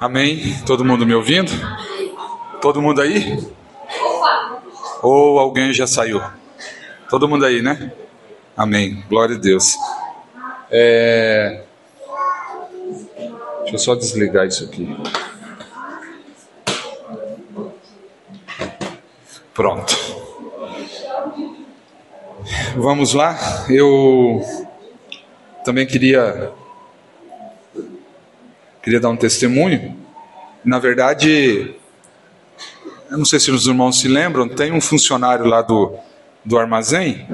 Amém? Todo mundo me ouvindo? Todo mundo aí? Ou alguém já saiu? Todo mundo aí, né? Amém. Glória a Deus. É... Deixa eu só desligar isso aqui. Pronto. Vamos lá. Eu também queria queria dar um testemunho. Na verdade, eu não sei se os irmãos se lembram, tem um funcionário lá do, do armazém.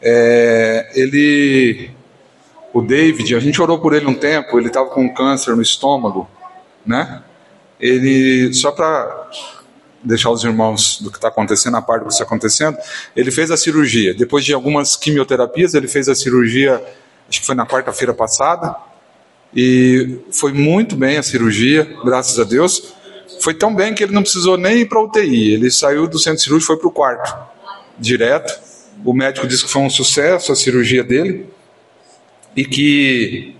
É, ele, o David, a gente orou por ele um tempo. Ele estava com câncer no estômago, né? Ele só para deixar os irmãos do que está acontecendo, a parte do que está acontecendo, ele fez a cirurgia. Depois de algumas quimioterapias, ele fez a cirurgia, acho que foi na quarta-feira passada. E foi muito bem a cirurgia, graças a Deus. Foi tão bem que ele não precisou nem ir para UTI. Ele saiu do centro cirúrgico e foi para o quarto, direto. O médico disse que foi um sucesso a cirurgia dele e que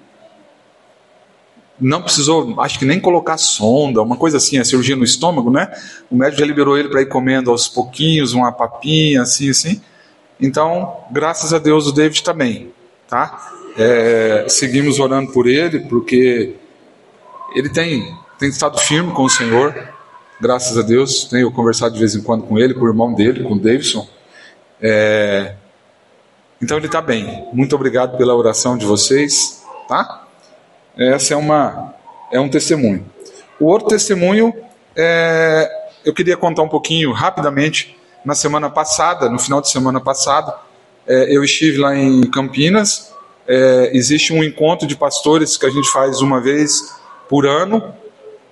não precisou, acho que nem colocar sonda, uma coisa assim, a cirurgia no estômago, né? O médico já liberou ele para ir comendo aos pouquinhos, uma papinha, assim, assim. Então, graças a Deus, o David está bem, tá? É, seguimos orando por ele, porque ele tem, tem estado firme com o Senhor, graças a Deus. Tenho conversado de vez em quando com ele, com o irmão dele, com o Davidson. É, então ele está bem. Muito obrigado pela oração de vocês, tá? Essa é uma é um testemunho. O outro testemunho é, eu queria contar um pouquinho rapidamente. Na semana passada, no final de semana passado, é, eu estive lá em Campinas é, existe um encontro de pastores que a gente faz uma vez por ano.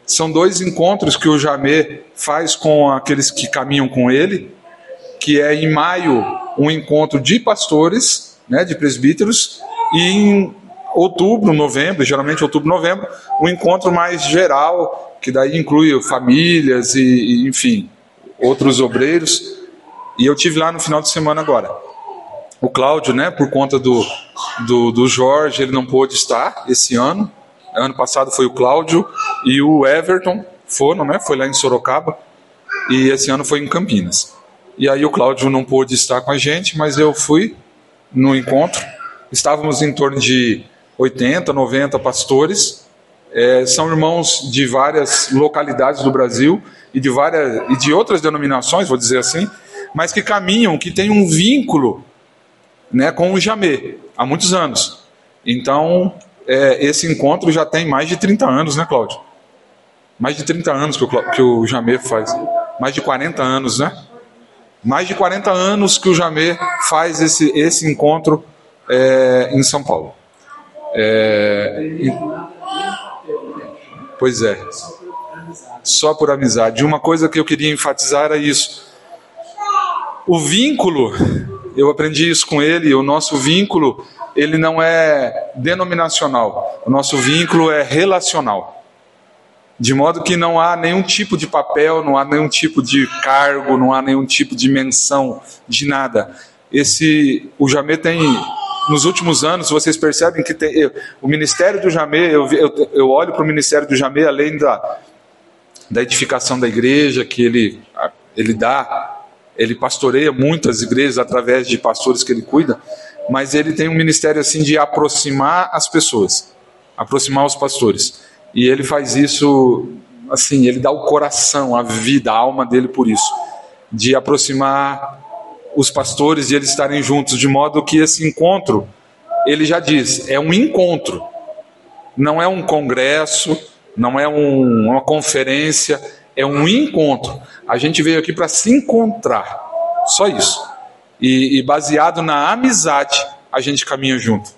São dois encontros que o Jamê faz com aqueles que caminham com ele, que é em maio um encontro de pastores, né, de presbíteros, e em outubro, novembro, geralmente outubro, novembro, um encontro mais geral, que daí inclui famílias e, e enfim, outros obreiros. E eu tive lá no final de semana agora o Cláudio, né, por conta do, do, do, Jorge, ele não pôde estar esse ano. Ano passado foi o Cláudio e o Everton foram, né, foi lá em Sorocaba e esse ano foi em Campinas. E aí o Cláudio não pôde estar com a gente, mas eu fui no encontro. Estávamos em torno de 80, 90 pastores. É, são irmãos de várias localidades do Brasil e de várias e de outras denominações, vou dizer assim, mas que caminham, que têm um vínculo né, com o Jamê, há muitos anos. Então, é, esse encontro já tem mais de 30 anos, né, Cláudio? Mais de 30 anos que o, que o Jamê faz. Mais de 40 anos, né? Mais de 40 anos que o Jamê faz esse, esse encontro é, em São Paulo. É, e, pois é. Só por amizade. Uma coisa que eu queria enfatizar era isso. O vínculo eu aprendi isso com ele, o nosso vínculo, ele não é denominacional, o nosso vínculo é relacional. De modo que não há nenhum tipo de papel, não há nenhum tipo de cargo, não há nenhum tipo de menção de nada. Esse o Jamê tem nos últimos anos, vocês percebem que tem, eu, o ministério do Jamê, eu, eu, eu olho para o ministério do Jamê além da, da edificação da igreja que ele, ele dá ele pastoreia muitas igrejas através de pastores que ele cuida, mas ele tem um ministério assim de aproximar as pessoas, aproximar os pastores. E ele faz isso assim, ele dá o coração, a vida, a alma dele por isso, de aproximar os pastores e eles estarem juntos, de modo que esse encontro, ele já diz, é um encontro, não é um congresso, não é um, uma conferência, é um encontro. A gente veio aqui para se encontrar, só isso. E, e, baseado na amizade, a gente caminha junto.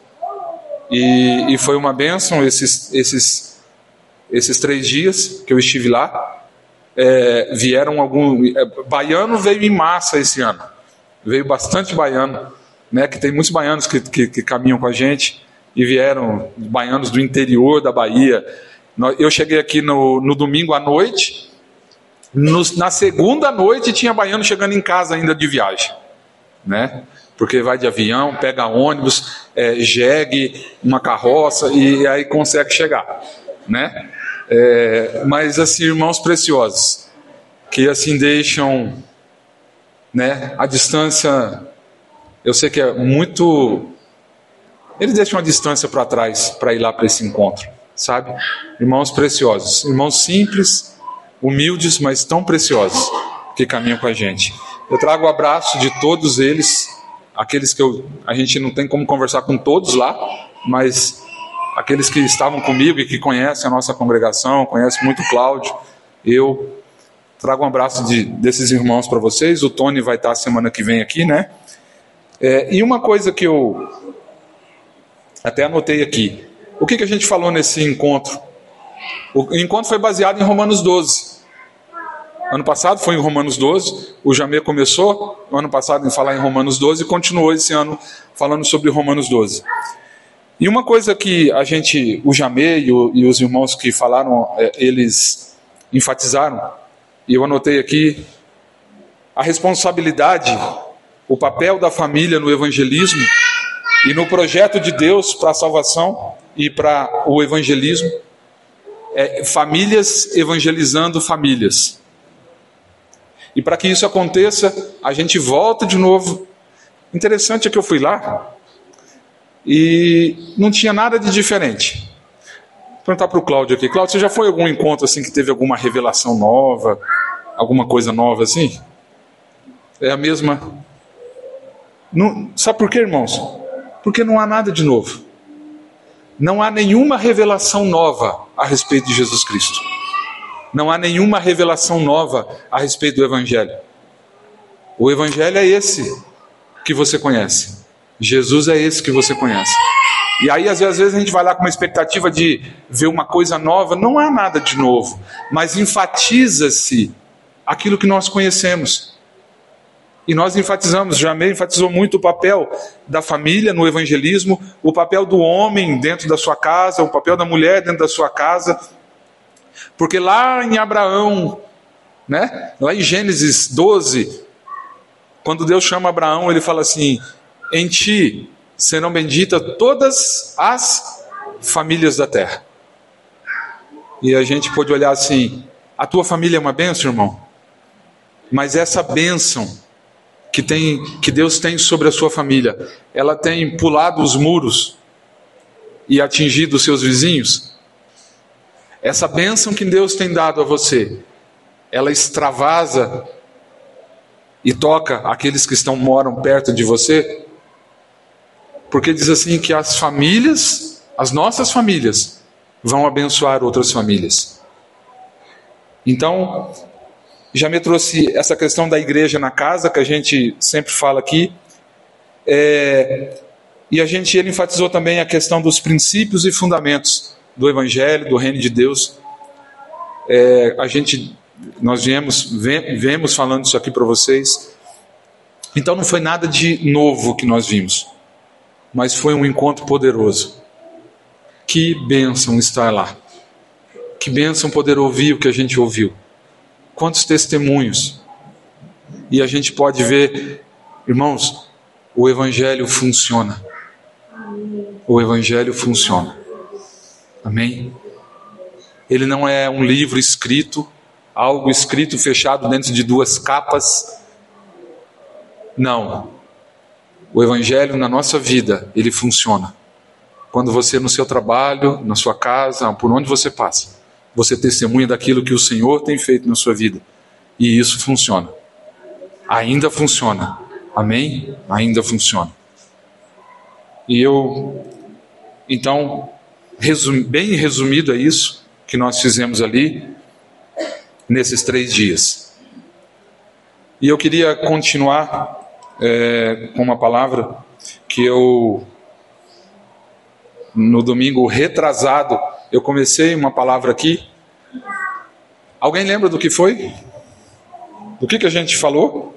E, e foi uma bênção esses, esses, esses três dias que eu estive lá. É, vieram algum. É, baiano veio em massa esse ano. Veio bastante baiano, né? Que tem muitos baianos que, que, que caminham com a gente e vieram baianos do interior da Bahia. Eu cheguei aqui no, no domingo à noite na segunda noite tinha baiano chegando em casa ainda de viagem, né? Porque vai de avião, pega ônibus, é, jegue, uma carroça e aí consegue chegar, né? É, mas assim, irmãos preciosos, que assim deixam, né, a distância. Eu sei que é muito. Eles deixam a distância para trás para ir lá para esse encontro, sabe? Irmãos preciosos, irmãos simples, humildes, mas tão preciosos que caminham com a gente. Eu trago o abraço de todos eles, aqueles que eu, a gente não tem como conversar com todos lá, mas aqueles que estavam comigo e que conhecem a nossa congregação, conhecem muito o Cláudio, eu trago um abraço de, desses irmãos para vocês. O Tony vai estar semana que vem aqui, né? É, e uma coisa que eu até anotei aqui: o que, que a gente falou nesse encontro? O encontro foi baseado em Romanos 12. Ano passado foi em Romanos 12, o Jamê começou ano passado em falar em Romanos 12 e continuou esse ano falando sobre Romanos 12. E uma coisa que a gente, o Jamê e, e os irmãos que falaram, é, eles enfatizaram, e eu anotei aqui, a responsabilidade, o papel da família no evangelismo e no projeto de Deus para a salvação e para o evangelismo, é, famílias evangelizando famílias. E para que isso aconteça, a gente volta de novo. Interessante é que eu fui lá e não tinha nada de diferente. Vou perguntar para o Cláudio aqui. Cláudio, você já foi a algum encontro assim que teve alguma revelação nova, alguma coisa nova assim? É a mesma. Não... Sabe por quê, irmãos? Porque não há nada de novo. Não há nenhuma revelação nova a respeito de Jesus Cristo. Não há nenhuma revelação nova a respeito do Evangelho. O Evangelho é esse que você conhece. Jesus é esse que você conhece. E aí, às vezes, a gente vai lá com uma expectativa de ver uma coisa nova. Não há nada de novo, mas enfatiza-se aquilo que nós conhecemos. E nós enfatizamos, Jamé enfatizou muito o papel da família no evangelismo, o papel do homem dentro da sua casa, o papel da mulher dentro da sua casa, porque lá em Abraão, né? Lá em Gênesis 12, quando Deus chama Abraão, ele fala assim: "Em ti serão benditas todas as famílias da terra". E a gente pode olhar assim: a tua família é uma bênção, irmão? Mas essa bênção que tem que Deus tem sobre a sua família, ela tem pulado os muros e atingido os seus vizinhos? Essa bênção que Deus tem dado a você, ela extravasa e toca aqueles que estão moram perto de você? Porque diz assim que as famílias, as nossas famílias, vão abençoar outras famílias. Então, já me trouxe essa questão da igreja na casa, que a gente sempre fala aqui. É, e a gente ele enfatizou também a questão dos princípios e fundamentos do Evangelho, do Reino de Deus. É, a gente, nós viemos, vemos falando isso aqui para vocês. Então não foi nada de novo que nós vimos, mas foi um encontro poderoso. Que bênção estar lá. Que bênção poder ouvir o que a gente ouviu. Quantos testemunhos. E a gente pode ver, irmãos, o Evangelho funciona. O Evangelho funciona. Amém? Ele não é um livro escrito, algo escrito fechado dentro de duas capas. Não. O evangelho na nossa vida, ele funciona. Quando você no seu trabalho, na sua casa, por onde você passa, você testemunha daquilo que o Senhor tem feito na sua vida. E isso funciona. Ainda funciona. Amém? Ainda funciona. E eu então resum, bem resumido é isso que nós fizemos ali nesses três dias. E eu queria continuar é, com uma palavra que eu, no domingo retrasado, eu comecei uma palavra aqui. Alguém lembra do que foi? Do que, que a gente falou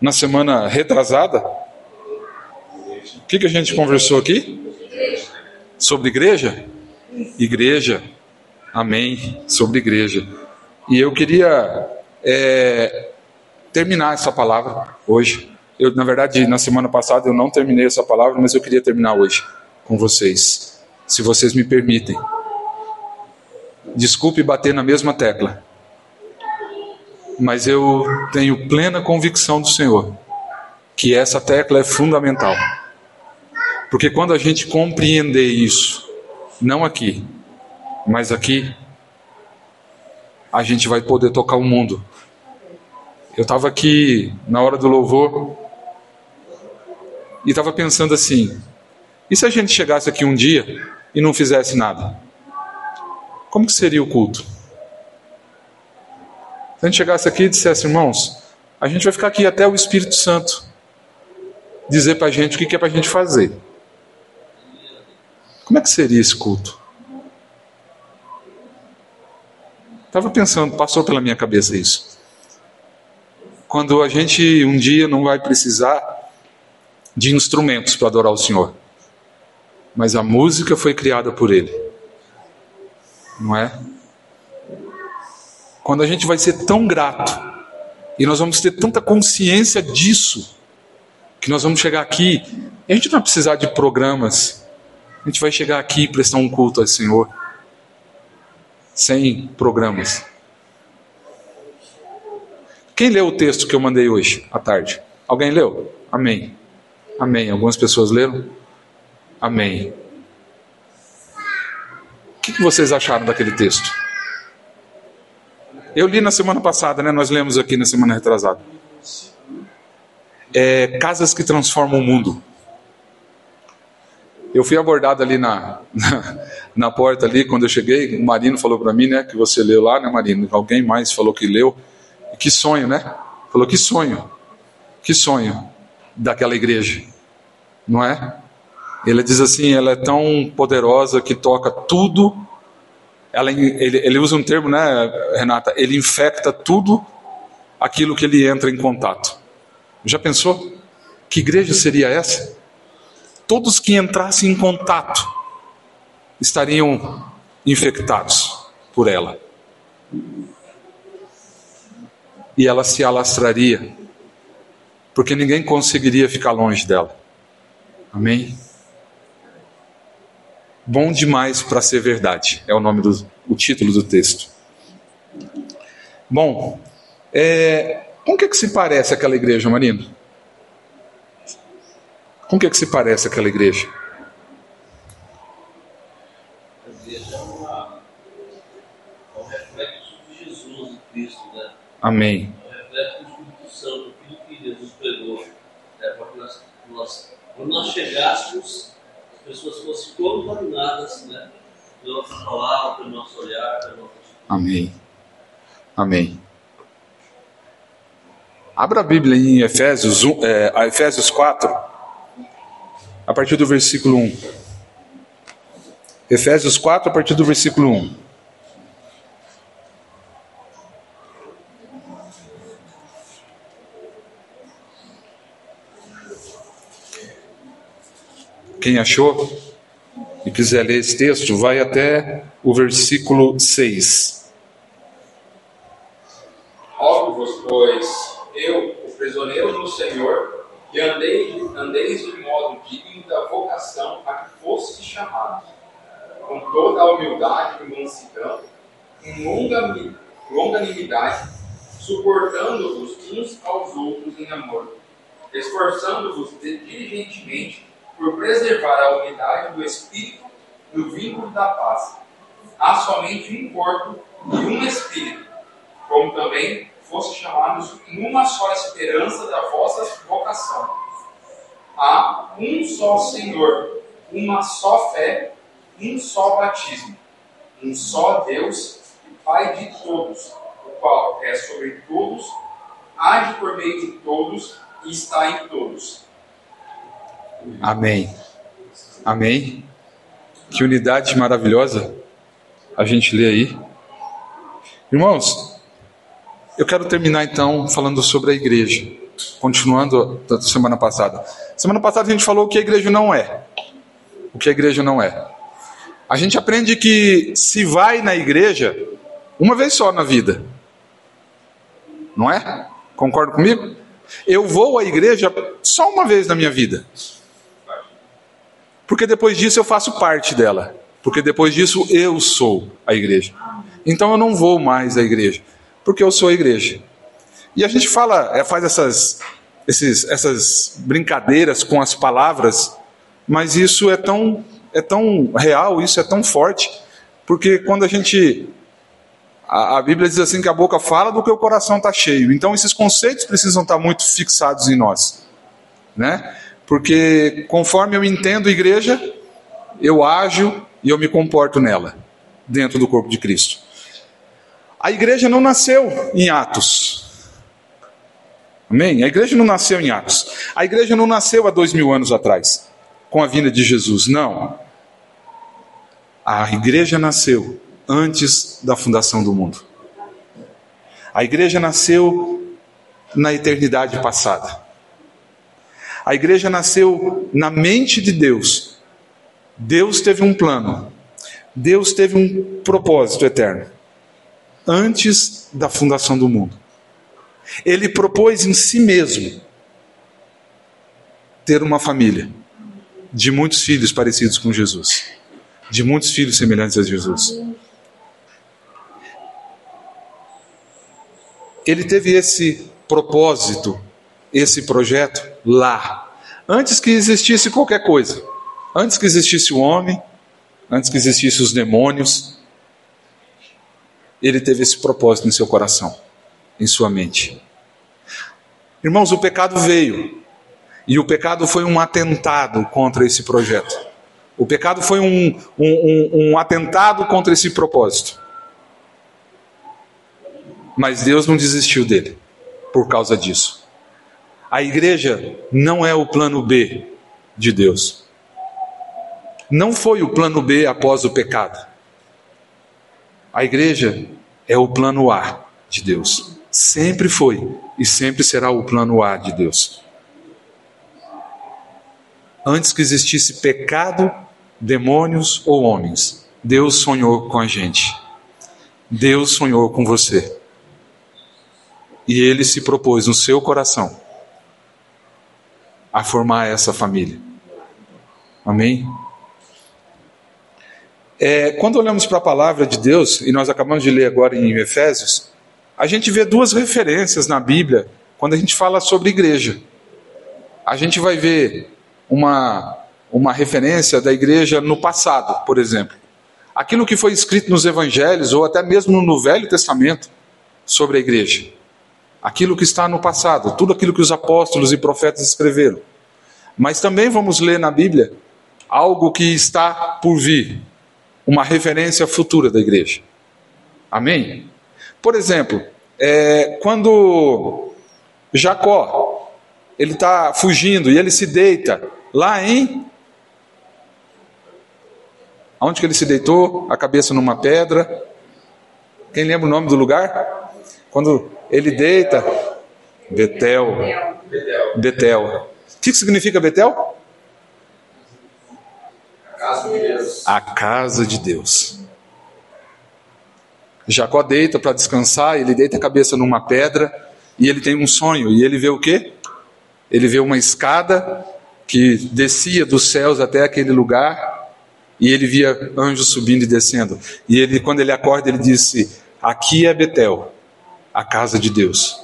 na semana retrasada? O que, que a gente conversou aqui? Sobre igreja? Igreja. Amém. Sobre igreja. E eu queria é, terminar essa palavra hoje. Eu, na verdade, na semana passada eu não terminei essa palavra, mas eu queria terminar hoje com vocês, se vocês me permitem. Desculpe bater na mesma tecla. Mas eu tenho plena convicção do Senhor que essa tecla é fundamental. Porque quando a gente compreender isso, não aqui, mas aqui, a gente vai poder tocar o mundo. Eu estava aqui na hora do louvor e estava pensando assim: e se a gente chegasse aqui um dia e não fizesse nada? Como que seria o culto? Se a gente chegasse aqui e dissesse, irmãos, a gente vai ficar aqui até o Espírito Santo dizer para a gente o que é para a gente fazer. Como é que seria esse culto? Estava pensando, passou pela minha cabeça isso. Quando a gente um dia não vai precisar de instrumentos para adorar o Senhor, mas a música foi criada por Ele, não é? Quando a gente vai ser tão grato e nós vamos ter tanta consciência disso, que nós vamos chegar aqui, e a gente não vai precisar de programas, a gente vai chegar aqui e prestar um culto ao Senhor, sem programas. Quem leu o texto que eu mandei hoje à tarde? Alguém leu? Amém. Amém. Algumas pessoas leram? Amém. O que vocês acharam daquele texto? Eu li na semana passada, né? Nós lemos aqui na semana retrasada é, casas que transformam o mundo. Eu fui abordado ali na, na, na, porta ali, quando eu cheguei, o Marino falou para mim, né, que você leu lá, né, Marino? Alguém mais falou que leu. Que sonho, né? Falou que sonho. Que sonho daquela igreja. Não é? Ele diz assim, ela é tão poderosa que toca tudo. Ela, ele, ele usa um termo, né, Renata? Ele infecta tudo aquilo que ele entra em contato. Já pensou? Que igreja seria essa? Todos que entrassem em contato estariam infectados por ela. E ela se alastraria, porque ninguém conseguiria ficar longe dela. Amém? Bom demais para ser verdade, é o nome do o título do texto. Bom, é, com que, que se parece aquela igreja, Marino? Com que, que se parece aquela igreja? É? Amém. É quando nós chegássemos, pessoas fossem contaminadas, né? Pela nossa palavra, pelo nosso olhar, pela nossa Amém. Amém. Abra a Bíblia em Efésios, 1, é, Efésios 4, a partir do versículo 1. Efésios 4, a partir do versículo 1. Quem achou e quiser ler esse texto, vai até o versículo 6. Rogo-vos, pois, eu, o prisioneiro do Senhor, e andei, andeis de modo digno da vocação a que fosse chamado, com toda a humildade e mansidão, com longa, longanimidade, suportando-vos uns aos outros em amor, esforçando-vos diligentemente por preservar a unidade do Espírito no vínculo da paz. Há somente um corpo e um Espírito, como também fossem chamados numa só esperança da vossa vocação. Há um só Senhor, uma só fé, um só batismo, um só Deus e Pai de todos, o qual é sobre todos, age por meio de todos e está em todos. Amém. Amém. Que unidade maravilhosa a gente lê aí. Irmãos, eu quero terminar então falando sobre a igreja, continuando da semana passada. Semana passada a gente falou o que a igreja não é. O que a igreja não é. A gente aprende que se vai na igreja uma vez só na vida. Não é? Concorda comigo? Eu vou à igreja só uma vez na minha vida. Porque depois disso eu faço parte dela. Porque depois disso eu sou a igreja. então eu não vou mais à igreja, porque eu sou a igreja. E a gente fala, é, faz essas, esses, essas brincadeiras com as palavras, mas isso é tão, é tão real, isso é tão forte, porque quando a gente. A, a Bíblia diz assim que a boca fala do que o coração está cheio. Então esses conceitos precisam estar muito fixados em nós. Né? Porque conforme eu entendo a igreja, eu ajo e eu me comporto nela, dentro do corpo de Cristo. A igreja não nasceu em Atos. Amém? A igreja não nasceu em Atos. A igreja não nasceu há dois mil anos atrás, com a vinda de Jesus. Não. A igreja nasceu antes da fundação do mundo. A igreja nasceu na eternidade passada. A igreja nasceu na mente de Deus. Deus teve um plano. Deus teve um propósito eterno. Antes da fundação do mundo. Ele propôs em si mesmo ter uma família de muitos filhos parecidos com Jesus, de muitos filhos semelhantes a Jesus. Ele teve esse propósito, esse projeto lá, antes que existisse qualquer coisa, antes que existisse o homem, antes que existissem os demônios. Ele teve esse propósito em seu coração em sua mente. Irmãos, o pecado veio e o pecado foi um atentado contra esse projeto. O pecado foi um, um, um, um atentado contra esse propósito. Mas Deus não desistiu dele por causa disso. A igreja não é o plano B de Deus. Não foi o plano B após o pecado. A igreja é o plano A de Deus. Sempre foi e sempre será o plano A de Deus. Antes que existisse pecado, demônios ou homens, Deus sonhou com a gente. Deus sonhou com você. E ele se propôs no seu coração a formar essa família. Amém? É, quando olhamos para a palavra de Deus, e nós acabamos de ler agora em Efésios, a gente vê duas referências na Bíblia quando a gente fala sobre igreja. A gente vai ver uma, uma referência da igreja no passado, por exemplo. Aquilo que foi escrito nos evangelhos, ou até mesmo no Velho Testamento, sobre a igreja. Aquilo que está no passado, tudo aquilo que os apóstolos e profetas escreveram. Mas também vamos ler na Bíblia algo que está por vir, uma referência futura da igreja. Amém? Por exemplo, é, quando Jacó ele está fugindo e ele se deita lá em Onde que ele se deitou? A cabeça numa pedra. Quem lembra o nome do lugar? Quando ele deita, Betel. Betel. O que significa Betel? A casa de Deus. Jacó deita para descansar, ele deita a cabeça numa pedra e ele tem um sonho. E ele vê o quê? Ele vê uma escada que descia dos céus até aquele lugar e ele via anjos subindo e descendo. E ele, quando ele acorda, ele disse: Aqui é Betel, a casa de Deus.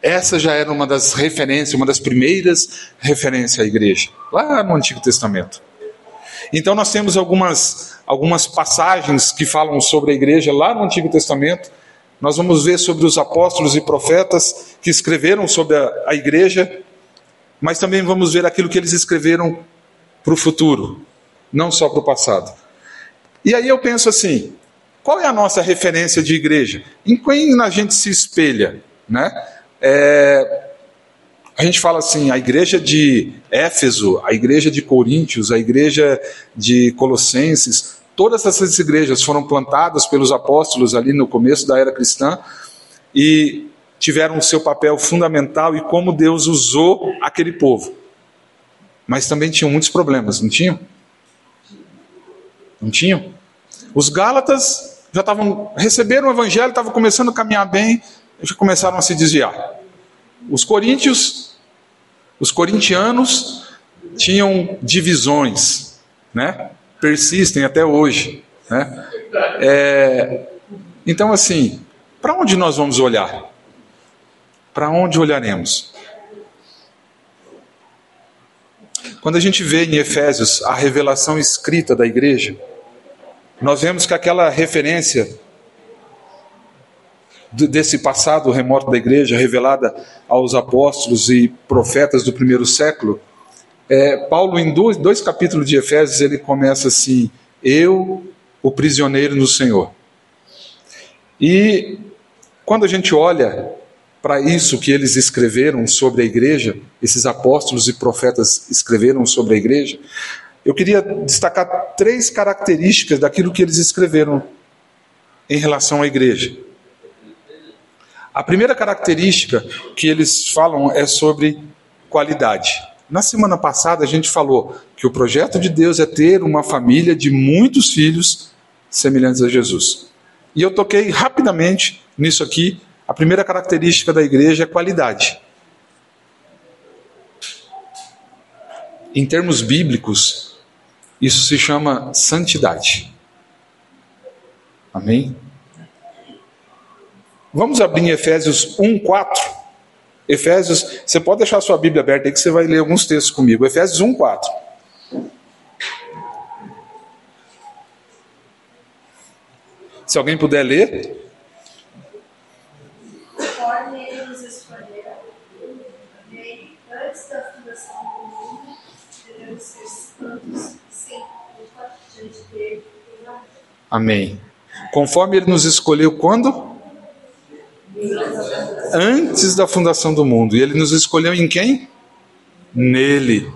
Essa já era uma das referências, uma das primeiras referências à igreja, lá no Antigo Testamento. Então nós temos algumas, algumas passagens que falam sobre a igreja lá no Antigo Testamento. Nós vamos ver sobre os apóstolos e profetas que escreveram sobre a, a igreja, mas também vamos ver aquilo que eles escreveram para o futuro, não só para o passado. E aí eu penso assim: qual é a nossa referência de igreja? Em quem a gente se espelha? Né? É, a gente fala assim, a igreja de Éfeso, a igreja de Coríntios, a igreja de Colossenses, todas essas igrejas foram plantadas pelos apóstolos ali no começo da era cristã e tiveram o seu papel fundamental e como Deus usou aquele povo. Mas também tinham muitos problemas, não tinham? Não tinham? Os Gálatas já estavam receberam o evangelho, estavam começando a caminhar bem, já começaram a se desviar. Os coríntios, os corintianos tinham divisões, né? Persistem até hoje, né? É, então, assim, para onde nós vamos olhar? Para onde olharemos? Quando a gente vê em Efésios a revelação escrita da igreja, nós vemos que aquela referência desse passado remoto da igreja, revelada aos apóstolos e profetas do primeiro século, é, Paulo, em dois, dois capítulos de Efésios, ele começa assim: Eu, o prisioneiro no Senhor. E quando a gente olha para isso que eles escreveram sobre a igreja, esses apóstolos e profetas escreveram sobre a igreja, eu queria destacar três características daquilo que eles escreveram em relação à igreja. A primeira característica que eles falam é sobre qualidade. Na semana passada a gente falou que o projeto de Deus é ter uma família de muitos filhos semelhantes a Jesus. E eu toquei rapidamente nisso aqui. A primeira característica da igreja é qualidade. Em termos bíblicos, isso se chama santidade. Amém? Vamos abrir em Efésios 1, 4. Efésios, você pode deixar sua Bíblia aberta aí que você vai ler alguns textos comigo. Efésios 1, 4. Se alguém puder ler. Conforme ele nos escolheu, antes da fundação do mundo, devemos ser santos, sem culpa diante dele. Amém. Conforme ele nos escolheu quando? antes da fundação do mundo. E ele nos escolheu em quem? Nele.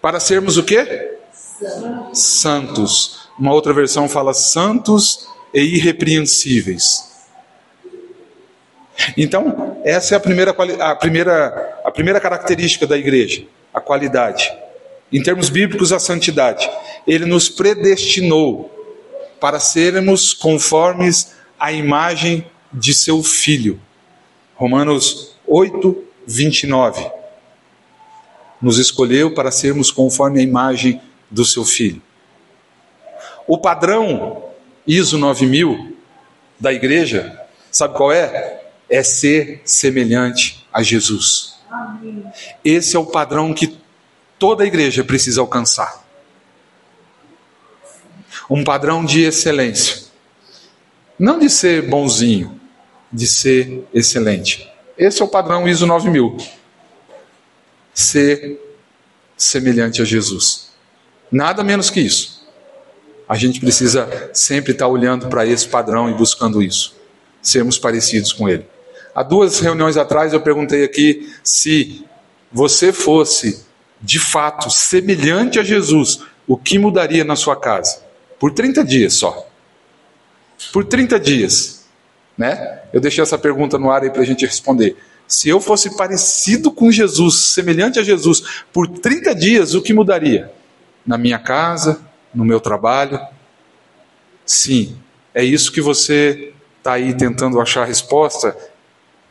Para sermos o quê? Santos. Uma outra versão fala santos e irrepreensíveis. Então, essa é a primeira, a primeira, a primeira característica da igreja, a qualidade. Em termos bíblicos, a santidade. Ele nos predestinou para sermos conformes à imagem de seu filho. Romanos 8, 29. Nos escolheu para sermos conforme a imagem do seu filho. O padrão ISO 9000 da igreja, sabe qual é? É ser semelhante a Jesus. Esse é o padrão que toda igreja precisa alcançar. Um padrão de excelência. Não de ser bonzinho, de ser excelente. Esse é o padrão ISO 9000. Ser semelhante a Jesus. Nada menos que isso. A gente precisa sempre estar olhando para esse padrão e buscando isso. Sermos parecidos com ele. Há duas reuniões atrás eu perguntei aqui se você fosse de fato semelhante a Jesus, o que mudaria na sua casa? Por 30 dias só. Por 30 dias. Né? Eu deixei essa pergunta no ar aí para a gente responder. Se eu fosse parecido com Jesus, semelhante a Jesus, por 30 dias, o que mudaria? Na minha casa, no meu trabalho? Sim, é isso que você está aí tentando achar a resposta.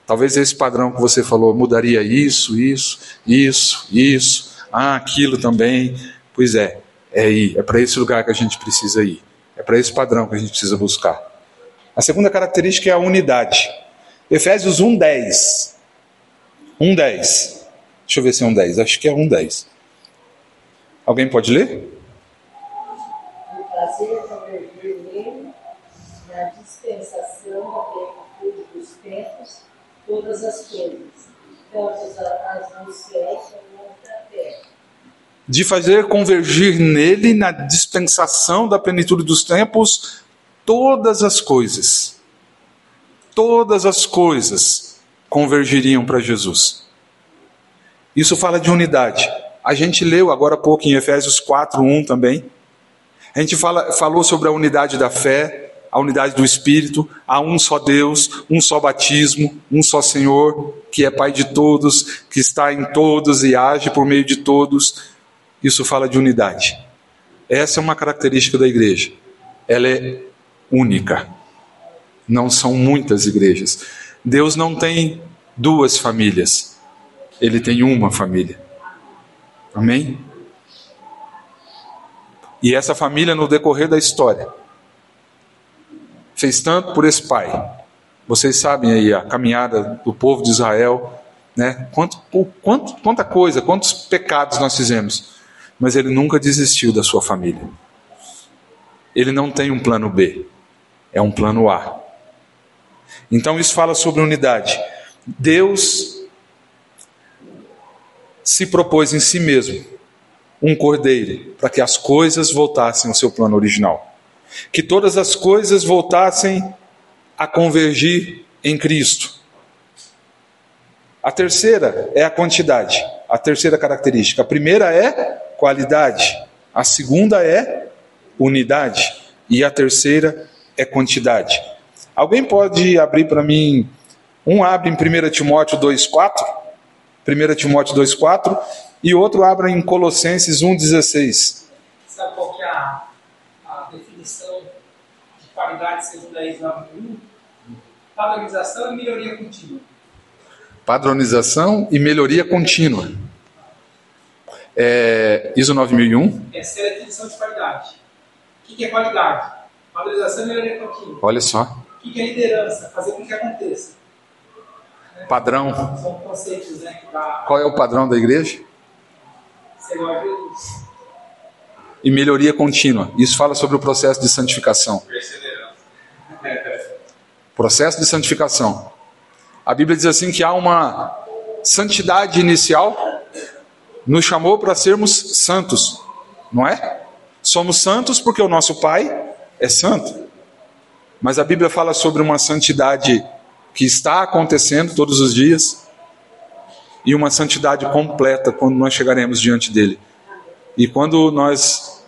Talvez esse padrão que você falou mudaria isso, isso, isso, isso, ah, aquilo também. Pois é, é aí, é para esse lugar que a gente precisa ir. É para esse padrão que a gente precisa buscar. A segunda característica é a unidade. Efésios 1:10. 1:10. Deixa eu ver se é 1:10. Acho que é 1:10. Alguém pode ler? O prazer convergir nele na dispensação da plenitude dos tempos todas as coisas, tanto as dos céus como da terra. De fazer convergir nele na dispensação da plenitude dos tempos todas as coisas, todas as coisas convergiriam para Jesus. Isso fala de unidade. A gente leu agora há pouco em Efésios 4, 1 também. A gente fala, falou sobre a unidade da fé, a unidade do Espírito, há um só Deus, um só batismo, um só Senhor, que é Pai de todos, que está em todos e age por meio de todos. Isso fala de unidade. Essa é uma característica da igreja. Ela é única. Não são muitas igrejas. Deus não tem duas famílias, ele tem uma família. Amém? E essa família, no decorrer da história, fez tanto por esse pai. Vocês sabem aí a caminhada do povo de Israel, né? Quanto, quanto, quanta coisa, quantos pecados nós fizemos. Mas ele nunca desistiu da sua família. Ele não tem um plano B, é um plano A. Então isso fala sobre unidade. Deus se propôs em si mesmo um cordeiro para que as coisas voltassem ao seu plano original. Que todas as coisas voltassem a convergir em Cristo. A terceira é a quantidade, a terceira característica. A primeira é qualidade, a segunda é unidade e a terceira é quantidade. Alguém pode abrir para mim? Um abre em 1 Timóteo 2,4, 1 Timóteo 2,4, e outro abre em Colossenses 1,16. Sabe qual que é a, a definição de qualidade segundo a ISO 9001? Padronização e melhoria contínua. Padronização e melhoria contínua. É, ISO 9001. Essa é a definição de qualidade. O que é qualidade? Padronização e melhoria contínua. Olha só. O que é liderança? Fazer com que aconteça. Padrão. São conceitos, né? Qual é o padrão da igreja? ser igual a Jesus. E melhoria contínua. Isso fala sobre o processo de santificação. Processo de santificação. A Bíblia diz assim que há uma santidade inicial, nos chamou para sermos santos, não é? Somos santos porque o nosso Pai é santo. Mas a Bíblia fala sobre uma santidade que está acontecendo todos os dias e uma santidade completa quando nós chegaremos diante dele. E quando nós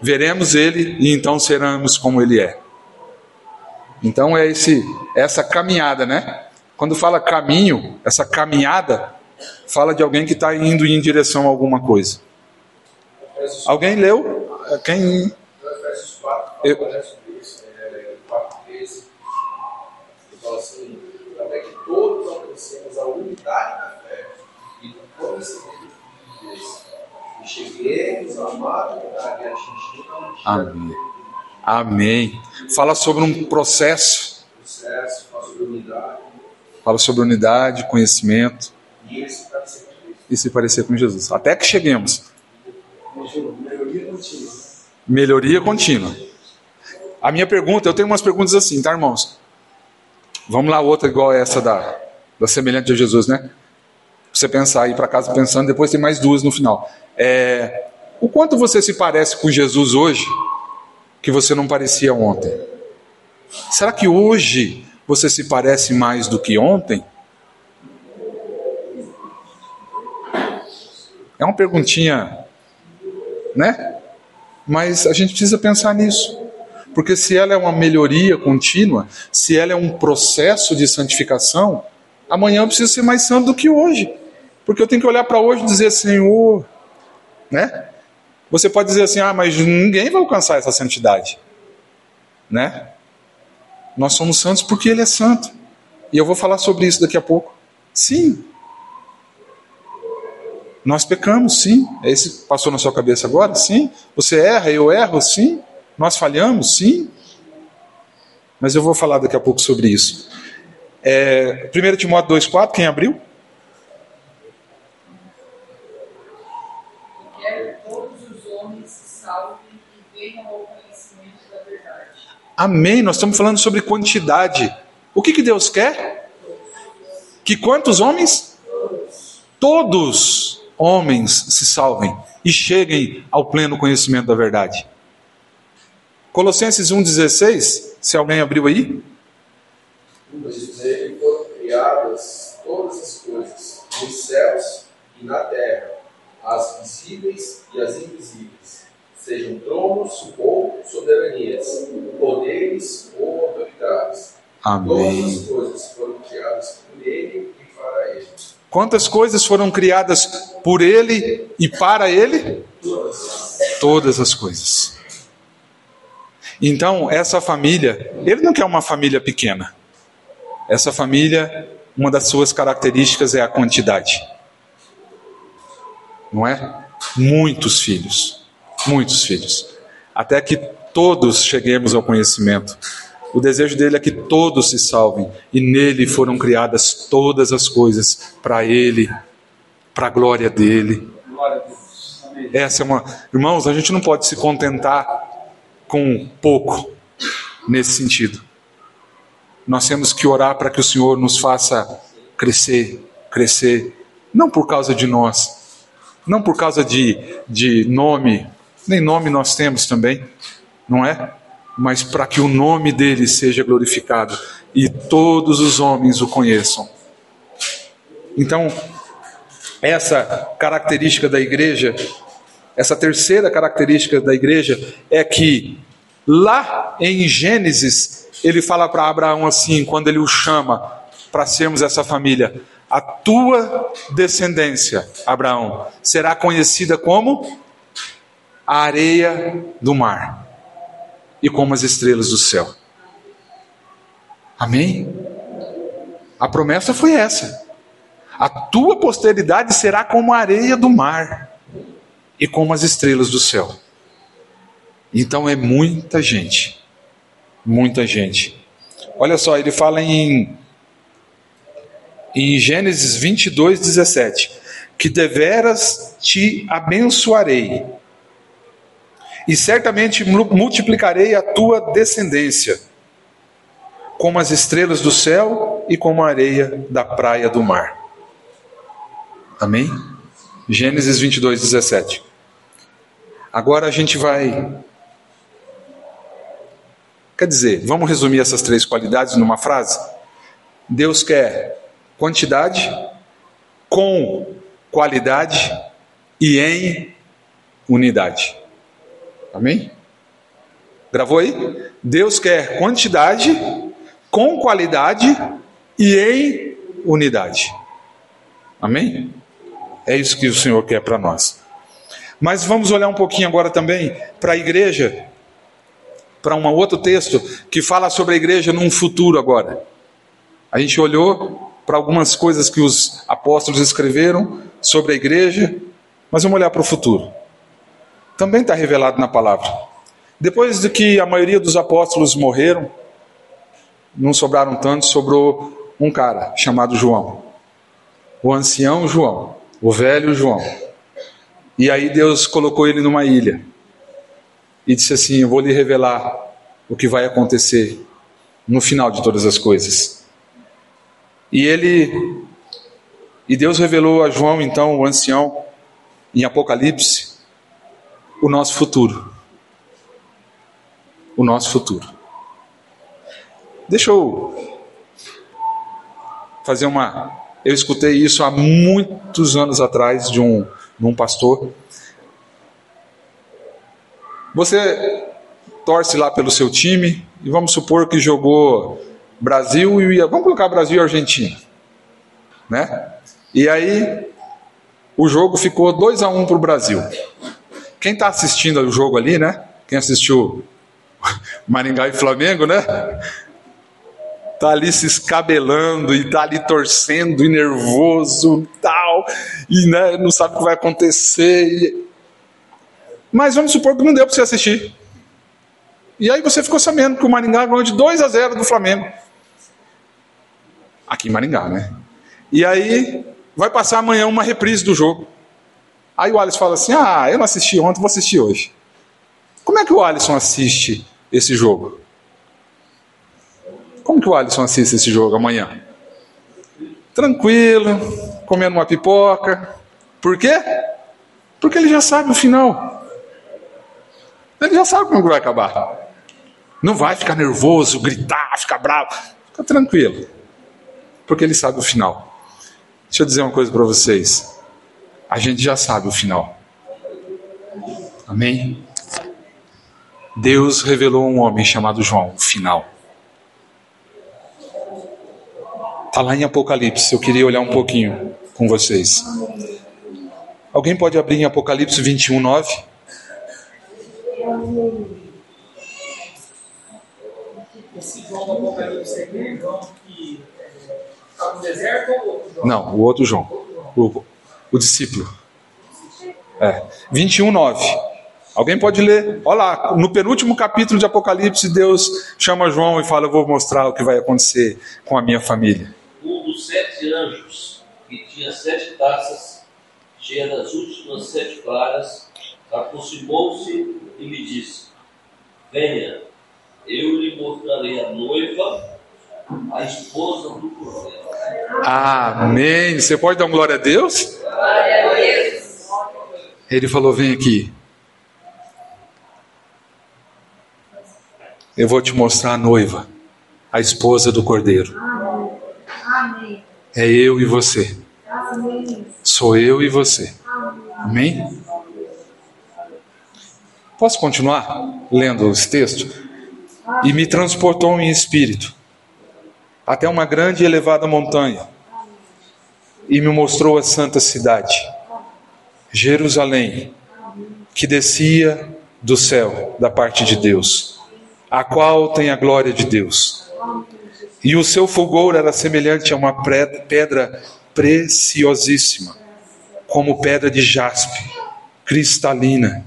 veremos ele e então seremos como ele é. Então é esse essa caminhada, né? Quando fala caminho, essa caminhada fala de alguém que está indo em direção a alguma coisa. Alguém leu? Quem? Efésios 4 Eu- fala sobre isso, 4, 13. Ele fala até que todos a unidade da fé e do conhecimento de Deus. E Amém. Amém. Fala sobre um processo, processo, fala sobre unidade fala sobre unidade, conhecimento e se parecer com Jesus. Até que cheguemos. Melhoria contínua. A minha pergunta, eu tenho umas perguntas assim, tá, irmãos? Vamos lá, outra igual essa da, da semelhante a Jesus, né? Você pensar aí para casa pensando, depois tem mais duas no final. É, o quanto você se parece com Jesus hoje que você não parecia ontem? Será que hoje você se parece mais do que ontem? É uma perguntinha, né? Mas a gente precisa pensar nisso. Porque se ela é uma melhoria contínua, se ela é um processo de santificação, amanhã eu preciso ser mais santo do que hoje. Porque eu tenho que olhar para hoje e dizer, Senhor, né? Você pode dizer assim, ah, mas ninguém vai alcançar essa santidade, né? Nós somos santos porque Ele é santo. E eu vou falar sobre isso daqui a pouco. Sim. Nós pecamos, sim. É esse que passou na sua cabeça agora? Sim. Você erra, eu erro, sim. Nós falhamos, sim. Mas eu vou falar daqui a pouco sobre isso. É, 1 Timóteo 2,4, quem abriu? Quero que todos os homens se salvem e venham ao conhecimento da verdade. Amém. Nós estamos falando sobre quantidade. O que, que Deus quer? Que quantos homens? Todos homens se salvem e cheguem ao pleno conhecimento da verdade. Colossenses 1,16, se alguém abriu aí. Pois nele foram criadas todas as coisas, nos céus e na terra, as visíveis e as invisíveis, sejam tronos ou soberanias, poderes ou autoridades. Todas Amém. as coisas foram criadas por ele. Quantas coisas foram criadas por Ele e para Ele? Todas as coisas. Então, essa família, Ele não quer uma família pequena. Essa família, uma das suas características é a quantidade. Não é? Muitos filhos. Muitos filhos. Até que todos cheguemos ao conhecimento O desejo dele é que todos se salvem e nele foram criadas todas as coisas para ele, para a glória dele. Essa é uma, irmãos, a gente não pode se contentar com pouco nesse sentido. Nós temos que orar para que o Senhor nos faça crescer, crescer, não por causa de nós, não por causa de, de nome, nem nome nós temos também, não é? Mas para que o nome dele seja glorificado e todos os homens o conheçam. Então, essa característica da igreja, essa terceira característica da igreja é que lá em Gênesis ele fala para Abraão assim, quando ele o chama para sermos essa família: a tua descendência, Abraão, será conhecida como a areia do mar e como as estrelas do céu. Amém? A promessa foi essa. A tua posteridade será como a areia do mar e como as estrelas do céu. Então é muita gente. Muita gente. Olha só, ele fala em, em Gênesis 22, 17: Que deveras te abençoarei, e certamente multiplicarei a tua descendência, como as estrelas do céu e como a areia da praia do mar. Amém? Gênesis 22, 17. Agora a gente vai Quer dizer, vamos resumir essas três qualidades numa frase? Deus quer quantidade, com qualidade e em unidade. Amém? Gravou aí? Deus quer quantidade, com qualidade e em unidade. Amém? É isso que o Senhor quer para nós. Mas vamos olhar um pouquinho agora também para a igreja para um outro texto que fala sobre a igreja num futuro agora. A gente olhou para algumas coisas que os apóstolos escreveram sobre a igreja, mas vamos olhar para o futuro. Também está revelado na palavra. Depois de que a maioria dos apóstolos morreram, não sobraram tantos, sobrou um cara chamado João. O ancião João, o velho João. E aí Deus colocou ele numa ilha e disse assim: Eu vou lhe revelar o que vai acontecer no final de todas as coisas. E ele, e Deus revelou a João, então, o ancião, em Apocalipse, o nosso futuro. O nosso futuro. Deixa eu fazer uma. Eu escutei isso há muitos anos atrás de um, de um pastor você torce lá pelo seu time e vamos supor que jogou Brasil e vamos colocar Brasil e Argentina, né? E aí o jogo ficou 2 a 1 um para o Brasil. Quem está assistindo o jogo ali, né? Quem assistiu Maringá e Flamengo, né? Tá ali se escabelando e tá ali torcendo e nervoso e tal, e né, não sabe o que vai acontecer. E mas vamos supor que não deu para você assistir. E aí você ficou sabendo que o Maringá ganhou de 2 a 0 do Flamengo. Aqui em Maringá, né? E aí vai passar amanhã uma reprise do jogo. Aí o Alisson fala assim: Ah, eu não assisti ontem, vou assistir hoje. Como é que o Alisson assiste esse jogo? Como que o Alisson assiste esse jogo amanhã? Tranquilo, comendo uma pipoca. Por quê? Porque ele já sabe o final. Ele já sabe como vai acabar. Não vai ficar nervoso, gritar, ficar bravo. Fica tranquilo. Porque ele sabe o final. Deixa eu dizer uma coisa para vocês. A gente já sabe o final. Amém? Deus revelou um homem chamado João, o final. Está lá em Apocalipse. Eu queria olhar um pouquinho com vocês. Alguém pode abrir em Apocalipse 21, 9? Esse João do Apocalipse aqui, João que está no deserto ou outro João? Não, o outro João. O, o discípulo. É. 21, 9. Alguém pode ler? Olha lá, no penúltimo capítulo de Apocalipse, Deus chama João e fala: Eu vou mostrar o que vai acontecer com a minha família. Um dos sete anjos, que tinha sete taças, cheia das últimas sete claras, aproximou-se e me disse: Venha, eu lhe mostrarei a noiva, a esposa do cordeiro. Amém. Você pode dar uma glória a Deus? Glória a Deus. Ele falou: Vem aqui. Eu vou te mostrar a noiva, a esposa do cordeiro. Amém. É eu e você. Amém. Sou eu e você. Amém? Posso continuar lendo esse texto? E me transportou em espírito até uma grande e elevada montanha e me mostrou a santa cidade, Jerusalém, que descia do céu da parte de Deus, a qual tem a glória de Deus. E o seu fulgor era semelhante a uma pedra preciosíssima, como pedra de jaspe, cristalina.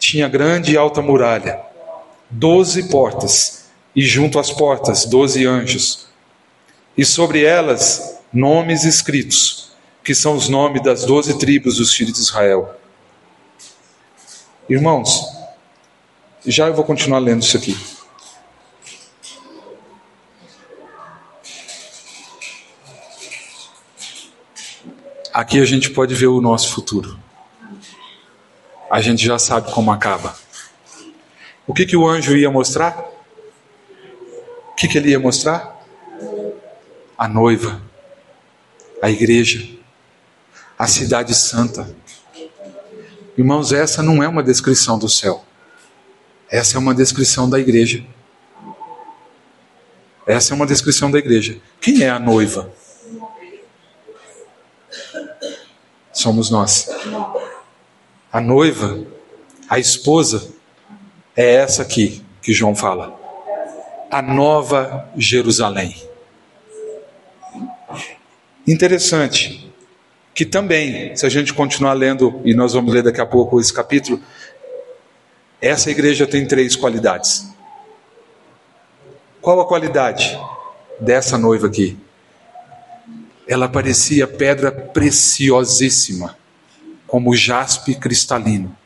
Tinha grande e alta muralha, doze portas, e junto às portas doze anjos. E sobre elas nomes escritos, que são os nomes das doze tribos dos filhos de Israel. Irmãos, já eu vou continuar lendo isso aqui. Aqui a gente pode ver o nosso futuro. A gente já sabe como acaba. O que, que o anjo ia mostrar? O que, que ele ia mostrar? A noiva, a igreja, a cidade santa. Irmãos, essa não é uma descrição do céu. Essa é uma descrição da igreja. Essa é uma descrição da igreja. Quem é a noiva? Somos nós. A noiva, a esposa, é essa aqui que João fala. A nova Jerusalém. Interessante que também, se a gente continuar lendo, e nós vamos ler daqui a pouco esse capítulo, essa igreja tem três qualidades. Qual a qualidade dessa noiva aqui? Ela parecia pedra preciosíssima, como jaspe cristalino.